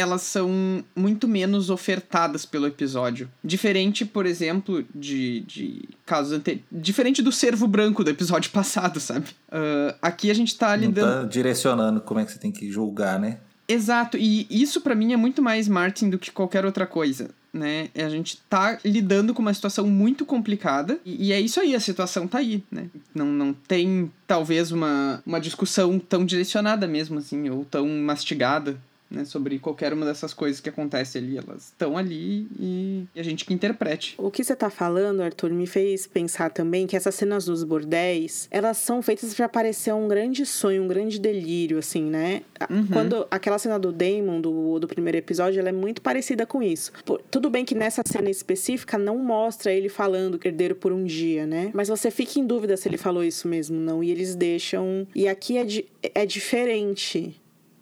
elas são muito menos ofertadas pelo episódio. Diferente, por exemplo, de, de casos anteriores. Diferente do servo branco do episódio [LAUGHS] passado, sabe? Ah, aqui a gente tá Não lidando. tá direcionando como é que você tem que julgar, né? Exato, e isso pra mim é muito mais Martin do que qualquer outra coisa. né? A gente tá lidando com uma situação muito complicada e, e, é isso aí, a situação tá aí, né? Não, não tem talvez uma, uma discussão tão direcionada mesmo, assim, ou tão mastigada né, sobre qualquer uma dessas coisas que acontece ali. Elas estão ali e, e, a gente que interprete. O que você tá falando, Arthur, me fez pensar também que essas cenas dos bordéis, elas são feitas para parecer um grande sonho, um grande delírio, assim, né? Uhum. Quando aquela cena do Damon, do, do primeiro episódio, ela é muito parecida com isso. Por, tudo bem que nessa cena específica não mostra ele falando herdeiro por um dia, né? Mas você fica em dúvida se ele falou isso mesmo, não. E eles deixam. E aqui é, di... é diferente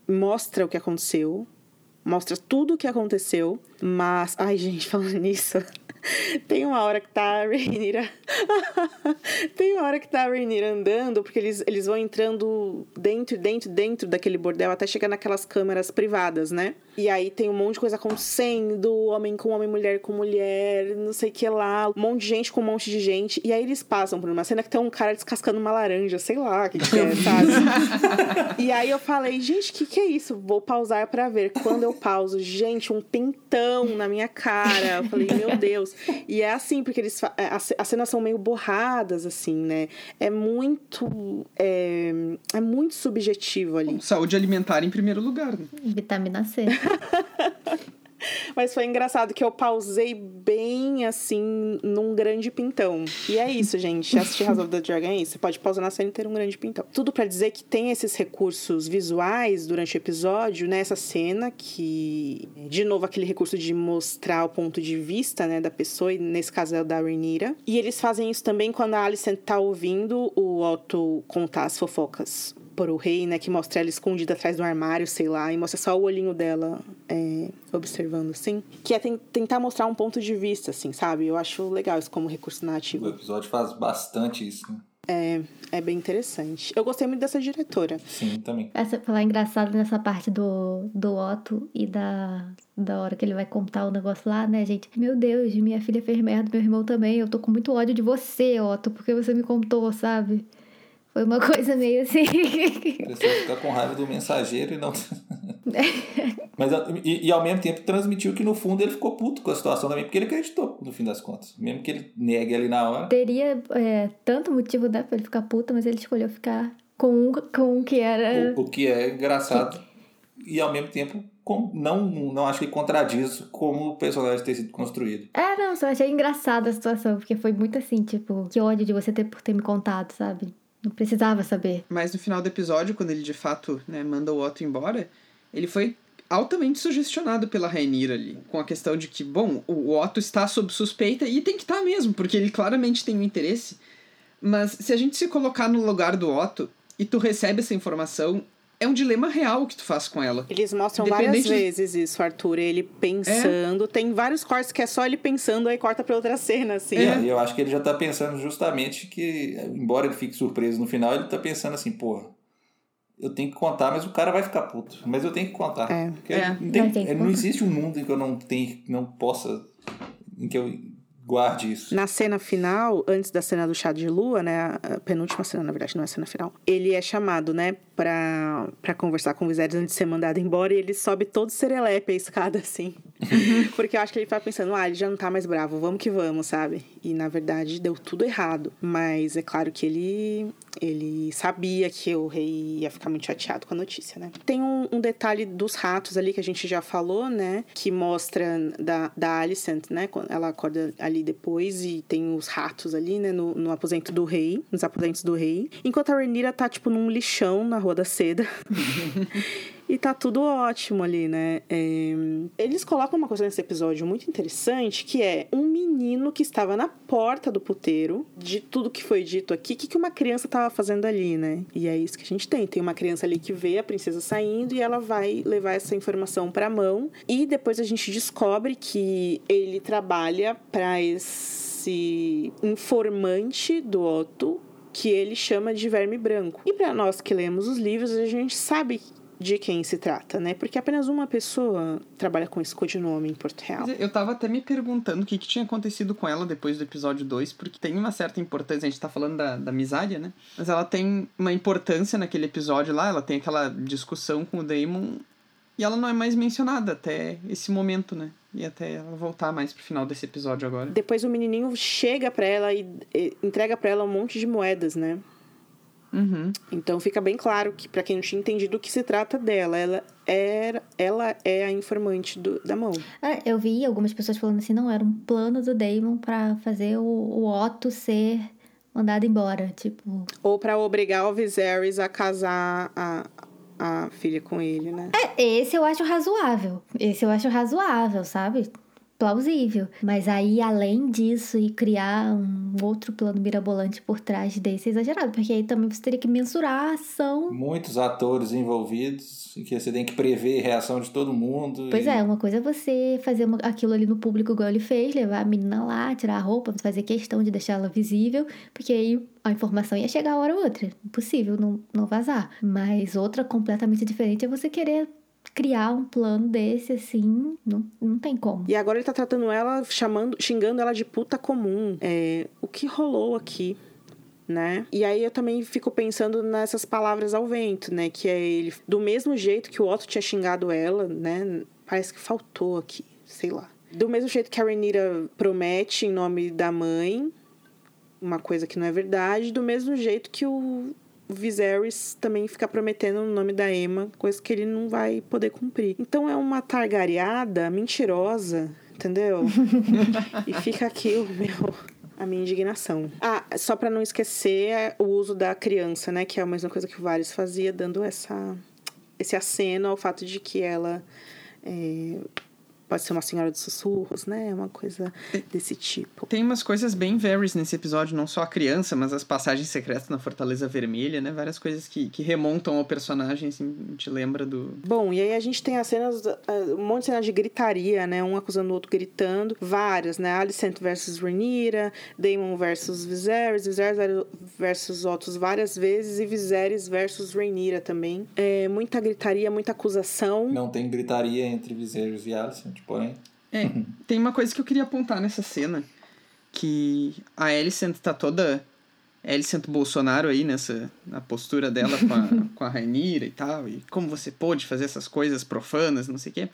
mostra o que aconteceu, mostra tudo o que aconteceu, mas. Ai, gente, [LAUGHS] falando nisso. Tem uma hora que tá a Rainira. [LAUGHS] Tem uma hora que tá a Rainira andando, porque eles, eles vão entrando dentro, dentro, dentro daquele bordel até chegar naquelas câmeras privadas, né? E aí tem um monte de coisa acontecendo, homem com homem, mulher com mulher, não sei o que lá, um monte de gente com um monte de gente. E aí eles passam por uma cena que tem um cara descascando uma laranja, sei lá o que, que é, sabe? e aí eu falei, gente, o que, que é isso? Vou pausar para ver. Quando eu pauso, gente, um pintão na minha cara. Eu falei, meu Deus. E é assim, porque eles é, as cenas são meio borradas, assim, né? É muito. É, é muito subjetivo ali. Saúde alimentar em primeiro lugar. Né? Vitamina C. [LAUGHS] Mas foi engraçado que eu pausei bem assim num grande pintão. E é isso, gente. Assistir House of the Dragon é isso. Você pode pausar na cena e ter um grande pintão. Tudo para dizer que tem esses recursos visuais durante o episódio, nessa cena, que. De novo, aquele recurso de mostrar o ponto de vista, né, da pessoa, e nesse caso é o da Rhaenyra. E eles fazem isso também quando a Alicent tá ouvindo o Otto contar as fofocas por o rei, né? Que mostra ela escondida atrás do armário, sei lá, e mostra só o olhinho dela é, observando, assim. Que é tentar mostrar um ponto de vista, assim, sabe? Eu acho legal isso como recurso narrativo. O episódio faz bastante isso, né? É, é bem interessante. Eu gostei muito dessa diretora. Sim, também. Essa, falar engraçado nessa parte do, do Otto e da, da hora que ele vai contar o negócio lá, né, gente? Meu Deus, minha filha fez merda, meu irmão também. Eu tô com muito ódio de você, Otto, porque você me contou, sabe? Foi uma coisa meio assim. Parecia ficar com raiva do mensageiro e não. [LAUGHS] Mas, e, e, ao mesmo tempo transmitiu que no fundo ele ficou puto com a situação também, porque ele acreditou, no fim das contas. Mesmo que ele negue ali na hora. Teria é, tanto motivo né, pra ele ficar puto, mas ele escolheu ficar com um, com um que era. O, o que é engraçado. E ao mesmo tempo não, não acho que contradiz como o personagem ter sido construído. É, não, só achei engraçada a situação, porque foi muito assim, tipo, que ódio de você ter por ter me contado, sabe? Não precisava saber. Mas no final do episódio, quando ele de fato né, manda o Otto embora, ele foi altamente sugestionado pela Rainira ali, com a questão de que, bom, o Otto está sob suspeita e tem que estar tá mesmo, porque ele claramente tem um interesse. Mas se a gente se colocar no lugar do Otto e tu recebe essa informação, é um dilema real que tu faz com ela. Eles mostram várias vezes isso, Arthur. Ele pensando. É. Tem vários cortes que é só ele pensando, aí corta pra outra cena, assim. É, e eu acho que ele já tá pensando justamente que, embora ele fique surpreso no final, ele tá pensando assim, porra. Eu tenho que contar, mas o cara vai ficar puto. Mas eu tenho que contar. É. Porque é. Não, tem, não, existe um mundo em que eu não tenho, não possa. Em que eu guarde isso. Na cena final, antes da cena do chá de lua, né? A penúltima cena, na verdade, não é a cena final. Ele é chamado, né, pra, pra conversar com o Viserys antes de ser mandado embora e ele sobe todo serelepe a escada, assim. [LAUGHS] Porque eu acho que ele tá pensando, ah, ele já não tá mais bravo, vamos que vamos, sabe? E na verdade deu tudo errado. Mas é claro que ele ele sabia que o rei ia ficar muito chateado com a notícia, né? Tem um, um detalhe dos ratos ali que a gente já falou, né? Que mostra da, da Alicent, né? Ela acorda ali depois e tem os ratos ali, né? No, no aposento do rei, nos aposentos do rei. Enquanto a Rhaenyra tá, tipo, num lixão na Rua da Seda. [LAUGHS] E tá tudo ótimo ali, né? É... Eles colocam uma coisa nesse episódio muito interessante, que é um menino que estava na porta do puteiro, de tudo que foi dito aqui, o que, que uma criança estava fazendo ali, né? E é isso que a gente tem. Tem uma criança ali que vê a princesa saindo e ela vai levar essa informação pra mão. E depois a gente descobre que ele trabalha para esse informante do Otto, que ele chama de verme branco. E para nós que lemos os livros, a gente sabe de quem se trata, né? Porque apenas uma pessoa trabalha com esse codinome em Porto Real. Eu tava até me perguntando o que, que tinha acontecido com ela depois do episódio 2, porque tem uma certa importância, a gente tá falando da, da Misária, né? Mas ela tem uma importância naquele episódio lá, ela tem aquela discussão com o Damon E ela não é mais mencionada até esse momento, né? E até ela voltar mais pro final desse episódio agora. Depois o menininho chega pra ela e, e entrega pra ela um monte de moedas, né? Uhum. Então fica bem claro que pra quem não tinha entendido o que se trata dela, ela era, ela é a informante do, da mão. É, eu vi algumas pessoas falando assim, não, era um plano do Damon pra fazer o, o Otto ser mandado embora, tipo... Ou pra obrigar o Viserys a casar a, a filha com ele, né? É, esse eu acho razoável. Esse eu acho razoável, sabe? Plausível. Mas aí, além disso, e criar um outro plano mirabolante por trás desse é exagerado. Porque aí também você teria que mensurar a ação. Muitos atores envolvidos, e que você tem que prever a reação de todo mundo. Pois e- é, uma coisa é você fazer uma- aquilo ali no público igual ele fez, levar a menina lá, tirar a roupa, fazer questão de deixar ela visível, porque aí a informação ia chegar a hora ou outra. Impossível não, não vazar. Mas outra completamente diferente é você querer criar um plano desse, assim, não, não tem como. E agora ele tá tratando ela, chamando, xingando ela de puta comum. É, o que rolou aqui? Né? E aí eu também fico pensando nessas palavras ao vento, né? Que é ele, do mesmo jeito que o Otto tinha xingado ela, né? Parece que faltou aqui, sei lá. Do mesmo jeito que a Renira promete em nome da mãe, uma coisa que não é verdade, do mesmo jeito que o Viserys também fica prometendo no nome da Emma, coisa que ele não vai poder cumprir. Então é uma targareada mentirosa, entendeu? [LAUGHS] e fica aqui o meu a minha indignação. Ah, só pra não esquecer é o uso da criança, né, que é a mesma coisa que o Varys fazia, dando essa esse aceno ao fato de que ela é, pode ser uma senhora de sussurros, né? Uma coisa desse tipo. Tem umas coisas bem Varys nesse episódio, não só a criança, mas as passagens secretas na Fortaleza Vermelha, né? Várias coisas que, que remontam ao personagem, assim, a gente lembra do... Bom, e aí a gente tem as cenas, ah, um monte de cenas de gritaria, né? Um acusando o outro gritando. Várias, né? Alicent versus Rhaenyra, Daemon versus Viserys, Viserys versus Ottos várias vezes e Viserys versus Rhaenyra também. É, muita gritaria, muita acusação. Não tem gritaria entre Viserys e Alicent, porém. É, tem uma coisa que eu queria apontar nessa cena, que a Alicent tá toda... Alicent Bolsonaro aí nessa na postura dela com a, [LAUGHS] com a Rainira e tal, e como você pôde fazer essas coisas profanas, não sei o quê.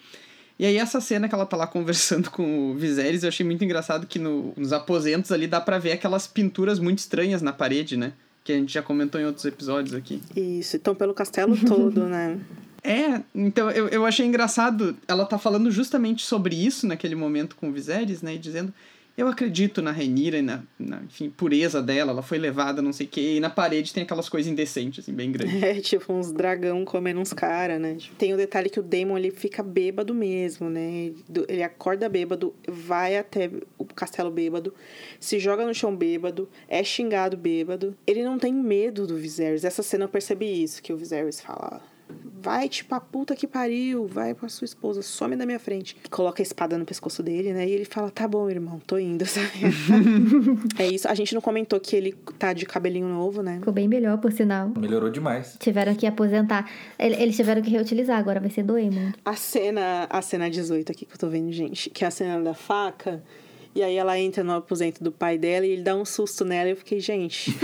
E aí essa cena que ela tá lá conversando com o Viserys, eu achei muito engraçado que no, nos aposentos ali dá pra ver aquelas pinturas muito estranhas na parede, né? Que a gente já comentou em outros episódios aqui. Isso, então pelo castelo todo, né? [LAUGHS] É, então eu, eu achei engraçado, ela tá falando justamente sobre isso naquele momento com o Viserys, né, dizendo, eu acredito na Rhaenyra e na, na enfim, pureza dela, ela foi levada, não sei o quê, e na parede tem aquelas coisas indecentes, assim, bem grandes. [LAUGHS] É, tipo, uns dragão comendo uns caras, né? Tem o detalhe que o Daemon, ele fica bêbado mesmo, né? Ele acorda bêbado, vai até o castelo bêbado, se joga no chão bêbado, é xingado bêbado. Ele não tem medo do Viserys. Essa cena eu percebi isso, que o Viserys fala... Vai, tipo, a puta que pariu, vai pra sua esposa, some da minha frente. Coloca a espada no pescoço dele, né? E ele fala, tá bom, irmão, tô indo, [LAUGHS] sabe? [LAUGHS] é isso. A gente não comentou que ele tá de cabelinho novo, né? Ficou bem melhor, por sinal. Melhorou demais. Tiveram que aposentar. Ele- Eles tiveram que reutilizar, agora vai ser do Aemon. A cena, a cena 18 aqui que eu tô vendo, gente, que é a cena da faca. E aí ela entra no aposento do pai dela e ele dá um susto nela e eu fiquei, gente.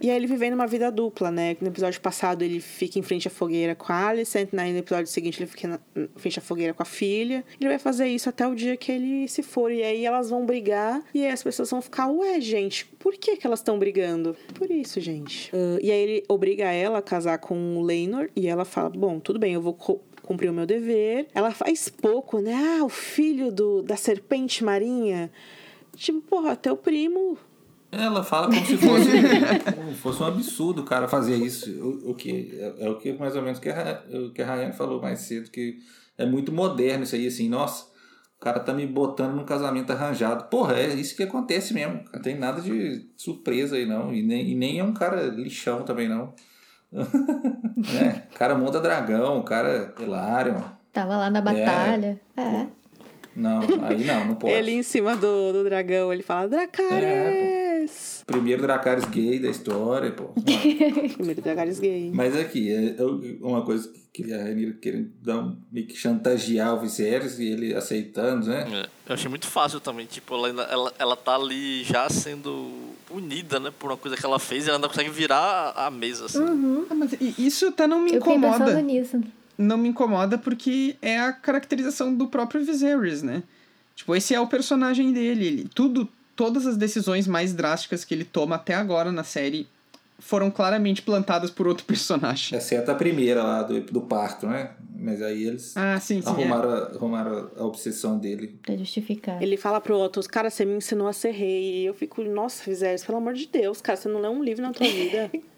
E aí ele vivendo uma vida dupla, né? No episódio passado ele fica em frente à fogueira com a Alicent, né? no episódio seguinte ele fica em frente à fogueira com a filha. Ele vai fazer isso até o dia que ele se for. E aí elas vão brigar e aí as pessoas vão ficar, ué, gente, por que, que elas estão brigando? Por isso, gente. Ah, e aí ele obriga ela a casar com o Leinor e ela fala: Bom, tudo bem, eu vou cumprir o meu dever. Ela faz pouco, né? Ah, o filho do, da serpente marinha. Tipo, porra, teu primo. Ela fala como se fosse, [LAUGHS] como fosse um absurdo o cara fazer isso. O, o que, é, é o que mais ou menos que a, o que a Rayane falou mais cedo, que é muito moderno isso aí, assim, nossa, o cara tá me botando num casamento arranjado. Porra, é isso que acontece mesmo. Não tem nada de surpresa aí, não. E nem, e nem é um cara lixão também, não. né? [LAUGHS] O cara monta dragão, o cara é hilário. Tava lá na batalha. É. Não, aí não, não pode. Ele em cima do, do dragão, ele fala: Dracarys! Primeiro Dracarys gay da história, pô. [LAUGHS] Primeiro Dracarys gay. Mas aqui, é é uma coisa que a Renira querendo dar um, meio que chantagear o Viserys e ele aceitando, né? É, eu achei muito fácil também, tipo, ela, ela, ela tá ali já sendo punida, né, por uma coisa que ela fez e ela ainda consegue virar a, mesa, assim. Ah, mas isso até não me Eu pensando incomoda. nisso. não me incomoda porque é a caracterização do próprio Viserys, né? Tipo, esse é o personagem dele. Ele, tudo, todas as decisões mais drásticas que ele toma até agora na série foram claramente plantadas por outro personagem. Exceto a primeira lá do, do parto, né? Mas aí eles ah, sim, sim, arrumaram, é. a, arrumaram a obsessão dele. Pra justificar. Ele fala pro Otto, cara, você me ensinou a ser rei. E eu fico, nossa, Viserys, pelo amor de Deus, cara, você não lê um livro na tua vida. [LAUGHS]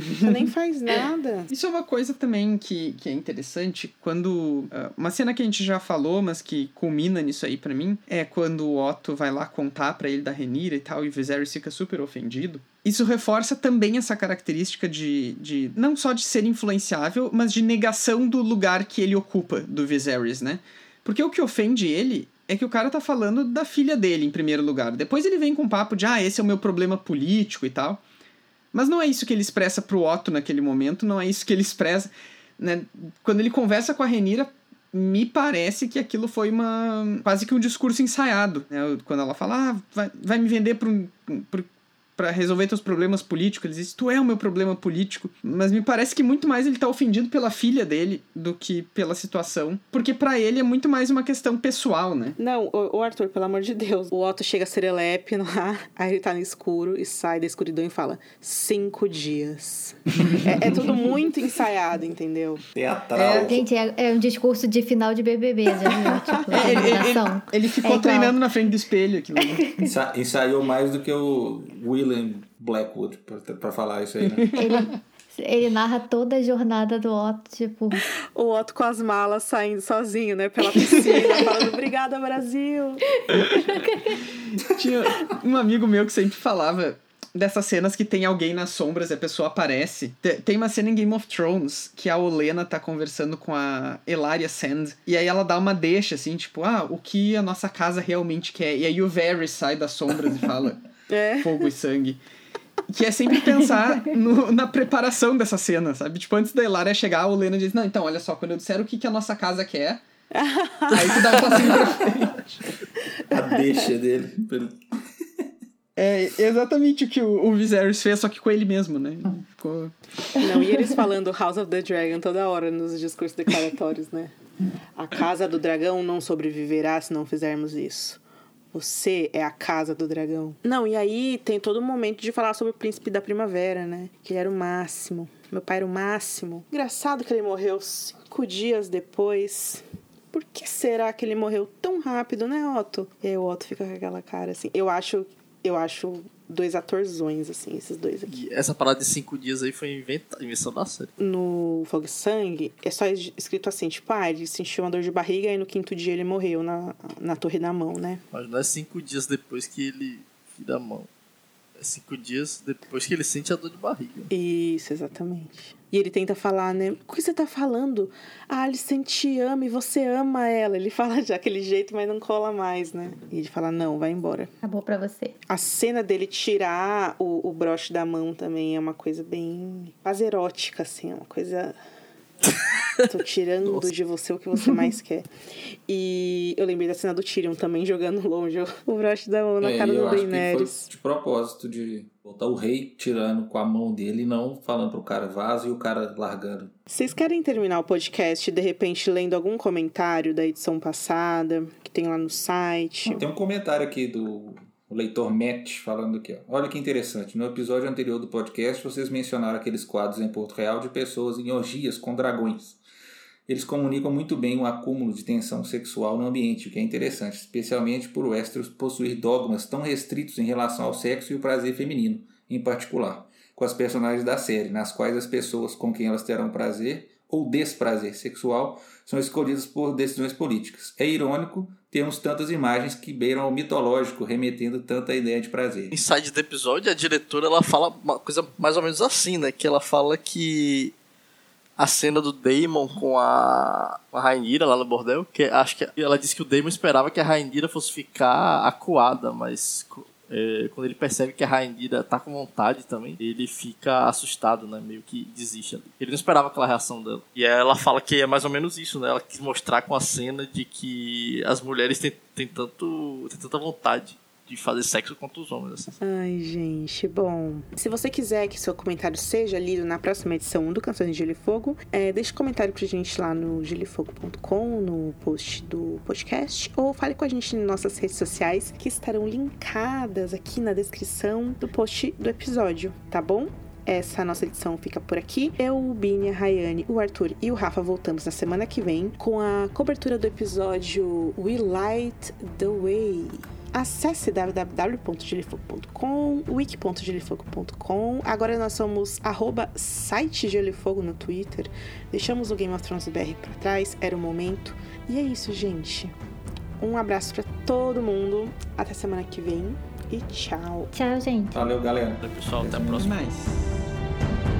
Você nem faz nada. [LAUGHS] Isso é uma coisa também que, que é interessante. Quando. Uh, uma cena que a gente já falou, mas que culmina nisso aí para mim, é quando o Otto vai lá contar para ele da Renira e tal, e o Viserys fica super ofendido. Isso reforça também essa característica de, de. não só de ser influenciável, mas de negação do lugar que ele ocupa do Viserys, né? Porque o que ofende ele é que o cara tá falando da filha dele em primeiro lugar. Depois ele vem com um papo de, ah, esse é o meu problema político e tal. Mas não é isso que ele expressa pro Otto naquele momento, não é isso que ele expressa. Né? Quando ele conversa com a Renira, me parece que aquilo foi uma quase que um discurso ensaiado. Né? Quando ela fala, ah, vai, vai me vender para um, para resolver teus problemas políticos. Ele diz: Tu é o meu problema político. Mas me parece que muito mais ele tá ofendido pela filha dele do que pela situação. Porque para ele é muito mais uma questão pessoal, né? Não, o, Arthur, pelo amor de Deus. O Otto chega a serelepe lá, [LAUGHS] aí ele tá no escuro e sai da escuridão e fala: Cinco dias. é, é, tudo muito ensaiado, entendeu? Teatral. É, gente, é, é, um discurso de final de BBB, já viu? Tipo, é, ele, ele, ele, ficou treinando na frente do espelho aquilo. Ensa, ensaiou mais do que o Will William Blackwood para falar isso aí, né? [LAUGHS] Ele, ele narra toda a jornada do Otto, tipo. O Otto com as malas saindo sozinho, né, pela piscina, [LAUGHS] falando obrigada, Brasil. Tinha um amigo meu que sempre falava dessas cenas que tem alguém nas sombras e a pessoa aparece. Tem uma cena em Game of Thrones que a Olena tá conversando com a Elaria Sand e aí ela dá uma deixa assim, tipo, ah, o que a nossa casa realmente quer. E aí o Varys sai das sombras e fala: é. fogo e sangue. Que é sempre pensar no, na preparação dessa cena, sabe? Tipo, antes da Hilária chegar, o Lena diz: Não, então, olha só, quando eu disser o que, que a nossa casa quer, [LAUGHS] aí tu dá um passinho pra frente. A deixa dele. É exatamente o que o, o Viserys fez, só que com ele mesmo, né? Ficou... Não, e eles falando House of the Dragon toda hora nos discursos declaratórios, né? A casa do dragão não sobreviverá se não fizermos isso. Você é a casa do dragão. Não, e aí tem todo o momento de falar sobre o príncipe da primavera, né? Que ele era o máximo. Meu pai era o máximo. Engraçado que ele morreu cinco dias depois. Por que será que ele morreu tão rápido, né, Otto? E aí o Otto fica com aquela cara assim. Eu acho, eu acho dois atorzões, assim, esses dois aqui. E essa parada de cinco dias aí foi inventa, invenção da série. No Fogo e Sangue, é só escrito assim, tipo, ah, ele sentiu uma dor de barriga e no quinto dia ele morreu na, na torre da mão, né? Mas não é cinco dias depois que ele vira a mão. É cinco dias depois que ele sente a dor de barriga. Isso, exatamente. E ele tenta falar, né? O que você tá falando? A Alicent te ama e você ama ela. Ele [LAUGHS] fala de aquele jeito, mas não cola mais, né? E ele fala, não, vai embora. Acabou pra você. A cena dele tirar o, o broche da mão também é uma coisa bem quase erótica, assim. É uma coisa [LAUGHS] Tô tirando Nossa. de você o que você mais quer. E eu lembrei da cena do Tyrion também jogando longe o broche da mão na é, cara do Daenerys. de propósito de botar o rei tirando com a mão dele e não falando pro cara vaso e o cara largando. Vocês querem terminar o podcast de repente lendo algum comentário da edição passada que tem lá no site? Tem um comentário aqui do o leitor Matt falando aqui. Ó. Olha que interessante. No episódio anterior do podcast, vocês mencionaram aqueles quadros em Porto Real de pessoas em orgias com dragões. Eles comunicam muito bem o acúmulo de tensão sexual no ambiente, o que é interessante, especialmente por Westeros possuir dogmas tão restritos em relação ao sexo e o prazer feminino, em particular, com as personagens da série, nas quais as pessoas com quem elas terão prazer ou desprazer sexual são escolhidas por decisões políticas. É irônico termos tantas imagens que beiram ao mitológico, remetendo tanta ideia de prazer. Inside do episódio, a diretora ela fala uma coisa mais ou menos assim, né? Que ela fala que a cena do Damon com a, a Rainira lá no bordel, que acho que ela disse que o Damon esperava que a Rainira fosse ficar acuada, mas é, quando ele percebe que a Rainira tá com vontade também, ele fica assustado, né? Meio que desiste ali. Ele não esperava aquela reação dela. E ela fala que é mais ou menos isso, né? Ela quis mostrar com a cena de que as mulheres têm, têm, tanto, têm tanta vontade de fazer sexo contra os homens. Assim. Ai, gente, bom. Se você quiser que seu comentário seja lido na próxima edição do Canções de Gelo e Fogo, é, deixe um comentário pra gente lá no gelifogo.com, no post do podcast, ou fale com a gente nas nossas redes sociais, que estarão linkadas aqui na descrição do post do episódio, tá bom? Essa nossa edição fica por aqui. Eu, o Bini, a Rayane, o Arthur e o Rafa voltamos na semana que vem com a cobertura do episódio We Light the Way. Acesse www.gelifogo.com, wiki.gelifogo.com. Agora nós somos arroba site Gelifogo no Twitter. Deixamos o Game of Thrones BR pra trás, era o momento. E é isso, gente. Um abraço para todo mundo. Até semana que vem e tchau. Tchau, gente. Valeu, galera. Pessoal, até a próxima. Mais.